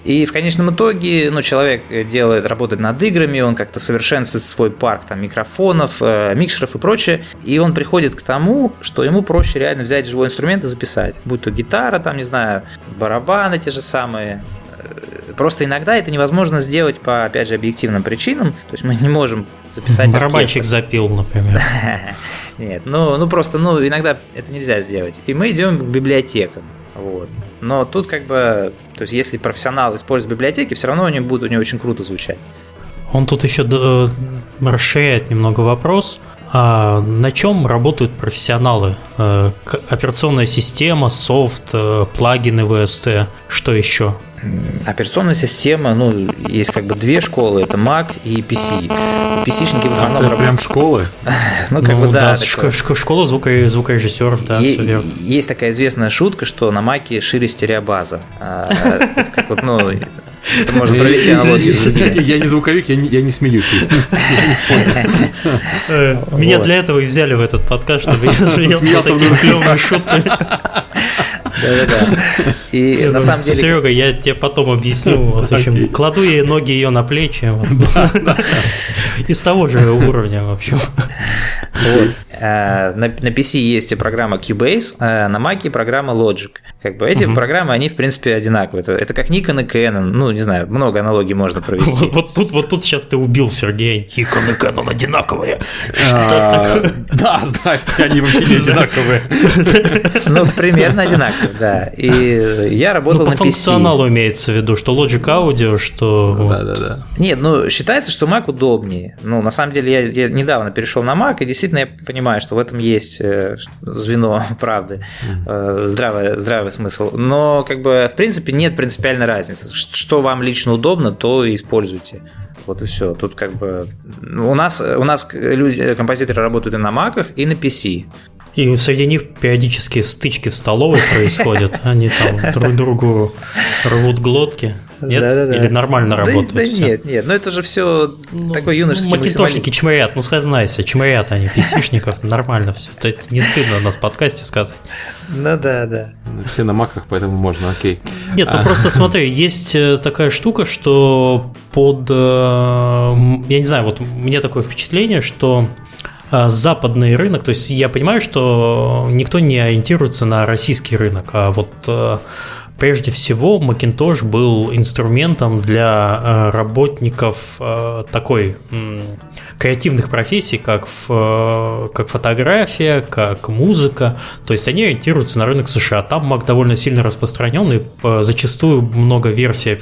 И в конечном итоге ну, человек делает, работает над играми, он как-то совершенствует свой парк там, микрофонов, э, микшеров и прочее, и он приходит к тому, что ему проще реально взять живой инструмент и записать. Будь то гитара, там, не знаю, барабаны те же самые, Просто иногда это невозможно сделать по, опять же, объективным причинам. То есть мы не можем записать
Барабанщик оркестр. запил, например.
Нет, ну, ну просто, ну, иногда это нельзя сделать. И мы идем к библиотекам. Вот. Но тут как бы, то есть если профессионал использует библиотеки, все равно они будут у него очень круто звучать.
Он тут еще расширяет немного вопрос. А на чем работают профессионалы? Э, операционная система, софт, э, плагины VST, что еще?
Операционная система, ну, есть как бы две школы, это Mac и PC. PC-шники в
основном... А, это прям школы?
ну, как ну, бы, да.
да школа звука, звукорежиссеров, да,
е- Есть такая известная шутка, что на Маке шире стереобаза. А, как вот, ну, это можно провести аналогию.
Я не звуковик, я не, смеюсь.
Э, меня для этого и взяли в этот подкаст, чтобы я смеялся такими клевыми шутками.
Да-да-да. И на самом деле...
Серега, я тебе потом объясню. В общем, кладу ей ноги ее на плечи. Из того же уровня, в общем.
Вот. Э, на, на PC есть программа Cubase, а на Mac программа Logic. Как бы эти угу. программы, они в принципе одинаковые. Это, это как Nikon и Canon. Ну, не знаю, много аналогий можно провести.
Вот, вот тут, вот тут сейчас ты убил Сергея.
Nikon и Canon одинаковые.
А, да, здрасте, они вообще не одинаковые.
Ну, примерно одинаковые, да. И я работал
ну,
на PC.
По функционалу имеется в виду, что Logic Audio, что...
Да, да, да. Нет, ну, считается, что Mac удобнее. Ну, на самом деле, я, я недавно перешел на Mac, и действительно я понимаю, что в этом есть э, звено правды, mm-hmm. здравый, здравый смысл. Но, как бы, в принципе, нет принципиальной разницы. Что вам лично удобно, то и используйте. Вот и все. Тут как бы у нас у нас люди, композиторы работают и на маках, и на PC.
И среди них периодически стычки в столовой происходят. Они там друг другу рвут глотки. Нет? Да, да, да. Или нормально работают? Да,
да нет, нет. Но это же все ну, такой юношеский
ну, Макинтошники чморят, ну сознайся, чморят они писишников, нормально все. Это не стыдно у нас в подкасте сказать.
Ну да, да.
Все на маках, поэтому можно, окей.
Нет, ну а. просто смотри, есть э, такая штука, что под... Э, я не знаю, вот меня такое впечатление, что западный рынок, то есть я понимаю, что никто не ориентируется на российский рынок, а вот э, прежде всего Macintosh был инструментом для э, работников такой креативных профессий, как, в, как фотография, как музыка. То есть они ориентируются на рынок США. Там Mac довольно сильно распространен, и зачастую много версий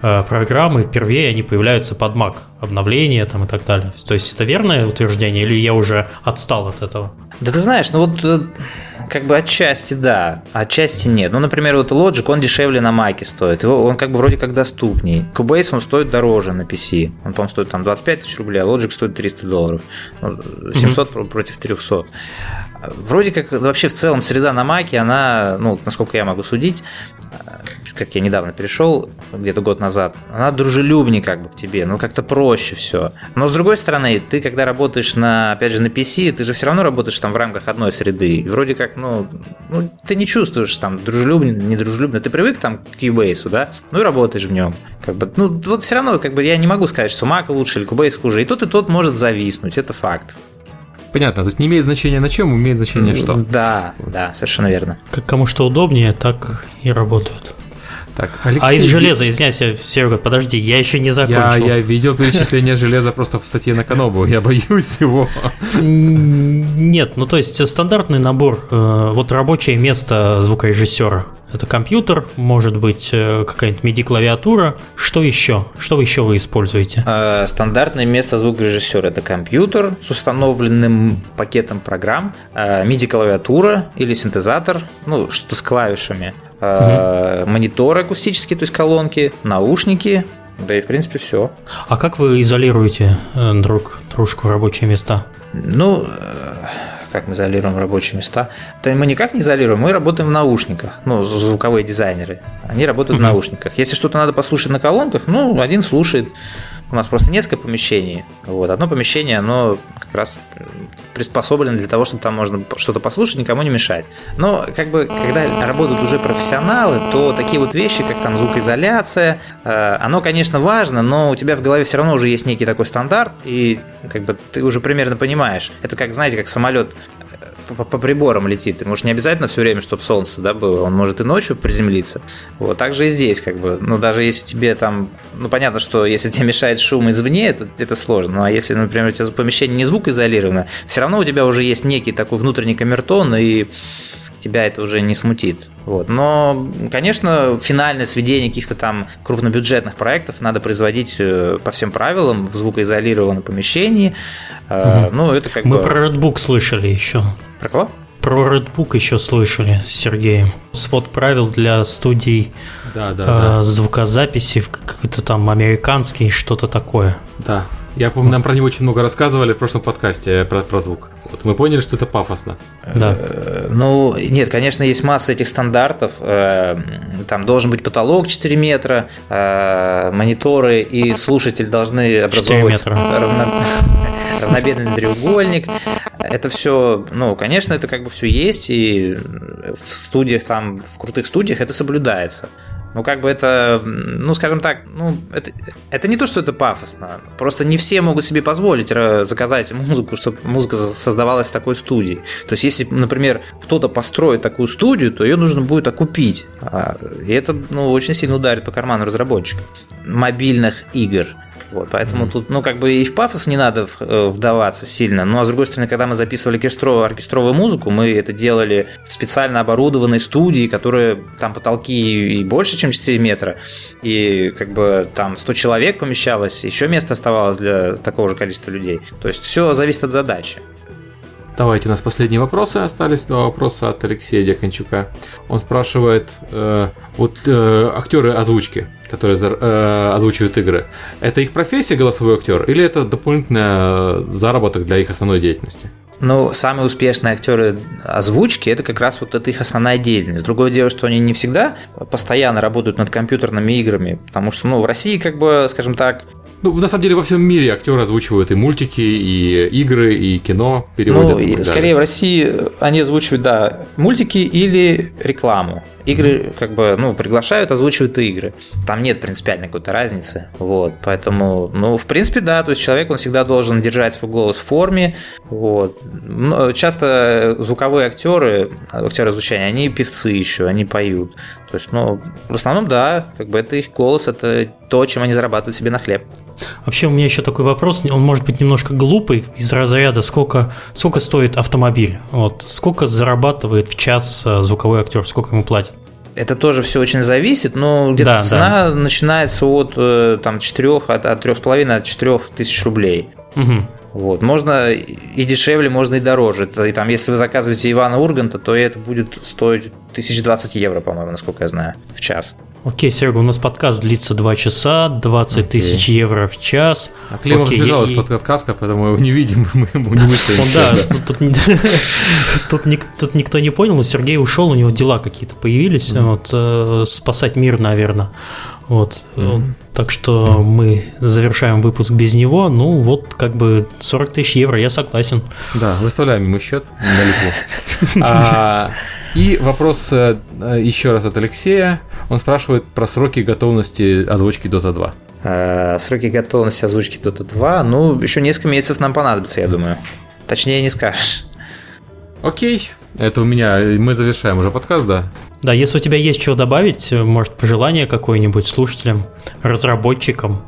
программы первее они появляются под Mac обновления там и так далее. То есть это верное утверждение или я уже отстал от этого?
Да ты знаешь, ну вот э, как бы отчасти да, отчасти нет. Ну, например, вот Logic, он дешевле на Маке стоит. Его, он как бы вроде как доступней. Cubase, он стоит дороже на PC. Он, по-моему, стоит там 25 тысяч рублей, а Logic стоит 300 долларов. 700 mm-hmm. против 300. Вроде как вообще в целом среда на Маке, она, ну, насколько я могу судить, как я недавно перешел, где-то год назад, она дружелюбнее как бы к тебе, ну как-то проще все. Но с другой стороны, ты когда работаешь на, опять же, на PC, ты же все равно работаешь там в рамках одной среды. И вроде как, ну, ну ты не чувствуешь там дружелюбно, недружелюбно. Ты привык там к Cubase, да, ну и работаешь в нем. Как бы, ну, вот все равно, как бы я не могу сказать, что Mac лучше или Cubase хуже. И тот, и тот может зависнуть, это факт.
Понятно, тут не имеет значения на чем, имеет значение что.
Да, да, совершенно верно.
Как кому что удобнее, так и работают.
Так,
Алексей, а из железа, извиняйся, Серега, подожди, я еще не закончил.
Я, я видел перечисление железа просто в статье на Канобу, я боюсь его.
Нет, ну то есть стандартный набор, э, вот рабочее место звукорежиссера. Это компьютер, может быть э, какая-нибудь MIDI-клавиатура. Что еще? Что еще вы используете?
Э, стандартное место звукорежиссера – это компьютер с установленным пакетом программ, MIDI-клавиатура или синтезатор, ну, что с клавишами, угу. мониторы акустические, то есть колонки, наушники, да и в принципе все.
А как вы изолируете э, друг дружку рабочие места?
Ну, э, как мы изолируем рабочие места? То мы никак не изолируем, мы работаем в наушниках, ну, звуковые дизайнеры. Они работают угу. в наушниках. Если что-то надо послушать на колонках, ну, один слушает у нас просто несколько помещений. Вот. Одно помещение, оно как раз приспособлено для того, чтобы там можно что-то послушать, никому не мешать. Но как бы, когда работают уже профессионалы, то такие вот вещи, как там звукоизоляция, э, оно, конечно, важно, но у тебя в голове все равно уже есть некий такой стандарт, и как бы ты уже примерно понимаешь. Это как, знаете, как самолет по, по приборам летит. Ты можешь не обязательно все время, чтобы солнце да, было. Он может и ночью приземлиться. Вот так же и здесь, как бы. Ну, даже если тебе там. Ну, понятно, что если тебе мешает шум извне, это, это сложно. Ну, а если, например, у тебя помещение не звукоизолировано, все равно у тебя уже есть некий такой внутренний камертон, и тебя это уже не смутит. Вот. Но, конечно, финальное сведение каких-то там крупнобюджетных проектов надо производить э, по всем правилам в звукоизолированном помещении.
Угу. Ну, это как Мы бы... про Redbook слышали еще.
Про кого?
Про Redbook еще слышали с Сергеем. Свод правил для студий да, да, э, да. звукозаписи, какой-то там американский, что-то такое.
Да, я помню, нам про него очень много рассказывали в прошлом подкасте э, про, про звук. Вот мы поняли, что это пафосно.
Да. Э, ну, нет, конечно, есть масса этих стандартов. Э, там должен быть потолок 4 метра, мониторы и слушатель должны образовывать равно... равнобедный треугольник. Это все, ну, конечно, это как бы все есть, и в студиях там, в крутых студиях это соблюдается. Ну, как бы это, ну, скажем так, ну, это, это не то, что это пафосно. Просто не все могут себе позволить заказать музыку, чтобы музыка создавалась в такой студии. То есть, если, например, кто-то построит такую студию, то ее нужно будет окупить. А, и это, ну, очень сильно ударит по карману разработчика мобильных игр. Вот, поэтому mm-hmm. тут, ну, как бы и в пафос не надо э, вдаваться сильно. Ну, а с другой стороны, когда мы записывали оркестровую, оркестровую музыку, мы это делали в специально оборудованной студии, которая там потолки и больше, чем 4 метра. И как бы там 100 человек помещалось, еще место оставалось для такого же количества людей. То есть все зависит от задачи.
Давайте, у нас последние вопросы остались. Два вопроса от Алексея Дьякончука. Он спрашивает, э, вот э, актеры озвучки, которые э, озвучивают игры, это их профессия голосовой актер или это дополнительный заработок для их основной деятельности?
Ну, самые успешные актеры озвучки это как раз вот это их основная деятельность. Другое дело, что они не всегда постоянно работают над компьютерными играми, потому что, ну, в России, как бы, скажем так,
ну, на самом деле, во всем мире актеры озвучивают и мультики, и игры, и кино переводят.
Ну, скорее в России они озвучивают, да, мультики или рекламу. Игры, mm-hmm. как бы, ну, приглашают, озвучивают игры. Там нет принципиальной какой-то разницы. Вот, поэтому, ну, в принципе, да, то есть человек, он всегда должен держать свой голос в форме. Вот. Часто звуковые актеры, актеры звучания, они певцы еще, они поют. То есть, ну, в основном, да, как бы это их голос, это то, чем они зарабатывают себе на хлеб.
Вообще у меня еще такой вопрос, он может быть немножко глупый, из разряда сколько, сколько стоит автомобиль, вот, сколько зарабатывает в час э, звуковой актер, сколько ему платят?
Это тоже все очень зависит, но где-то да, цена да. начинается от э, там, 4, от, от 3,5 от 4 тысяч рублей.
Угу.
Вот. Можно и дешевле, можно и дороже. И там, если вы заказываете Ивана Урганта, то это будет стоить 1020 евро, по-моему, насколько я знаю, в час.
Окей, Серега, у нас подкаст длится 2 часа, 20 тысяч евро в час.
А Климов
Окей,
сбежал
и-
из подкаста, поэтому его не видим, мы ему не выставим.
Да, тут, тут, тут ник- тут никто не понял, но Сергей ушел, у него дела какие-то появились, вот, э, спасать мир, наверное. Вот, э, так что мы завершаем выпуск без него. Ну, вот, как бы 40 тысяч евро, я согласен.
Да, выставляем ему счет на. А, И вопрос э, э, еще раз от Алексея. Он спрашивает про сроки готовности озвучки Dota 2.
Э, Сроки готовности озвучки Dota 2, ну, еще несколько месяцев нам понадобится, я думаю. Точнее не скажешь.
Окей, это у меня, мы завершаем уже подкаст, да?
Да, если у тебя есть чего добавить, может, пожелание какое-нибудь слушателям, разработчикам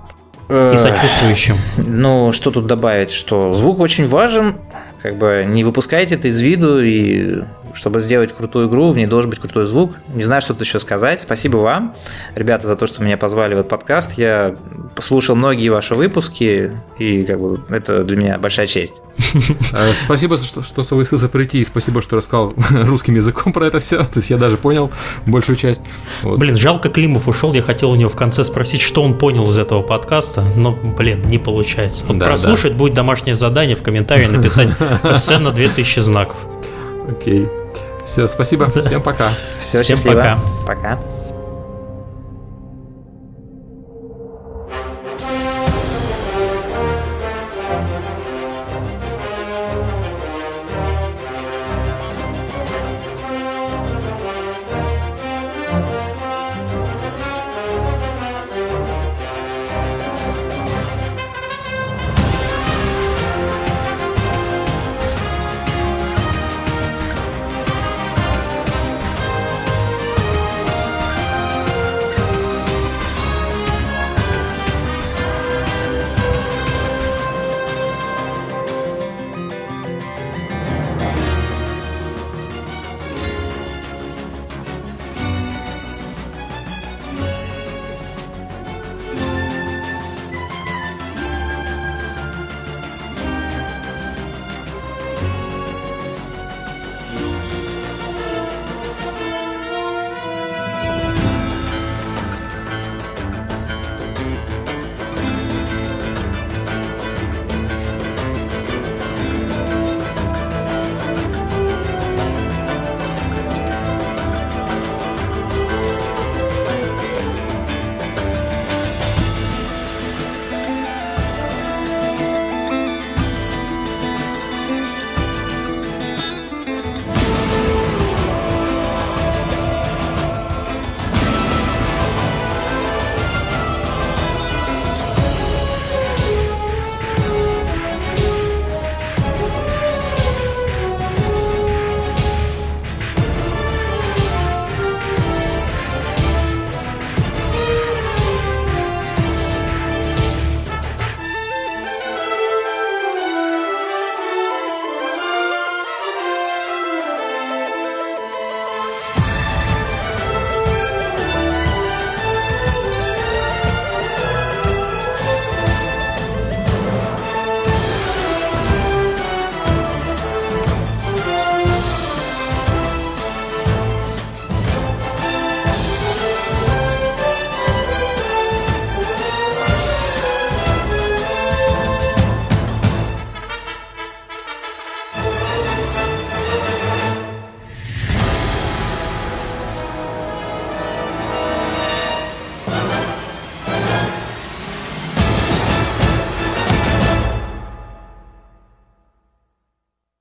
и сочувствующим.
Ну, что тут добавить, что звук очень важен, как бы не выпускайте это из виду, и чтобы сделать крутую игру, в ней должен быть крутой звук. Не знаю, что тут еще сказать. Спасибо вам, ребята, за то, что меня позвали в этот подкаст. Я послушал многие ваши выпуски, и как бы это для меня большая честь.
Э, Спасибо, что, что согласился прийти, и спасибо, что рассказал русским языком про это все. То есть я даже понял большую часть. Вот.
Блин, жалко Климов ушел, я хотел у него в конце спросить, что он понял из этого подкаста, но, блин, не получается. Вот
Да,
прослушать будет домашнее задание в комментарии написать сцена 2000 знаков.
Окей. Все, спасибо. Всем пока.
Все,
Всем
счастливо.
пока.
Пока.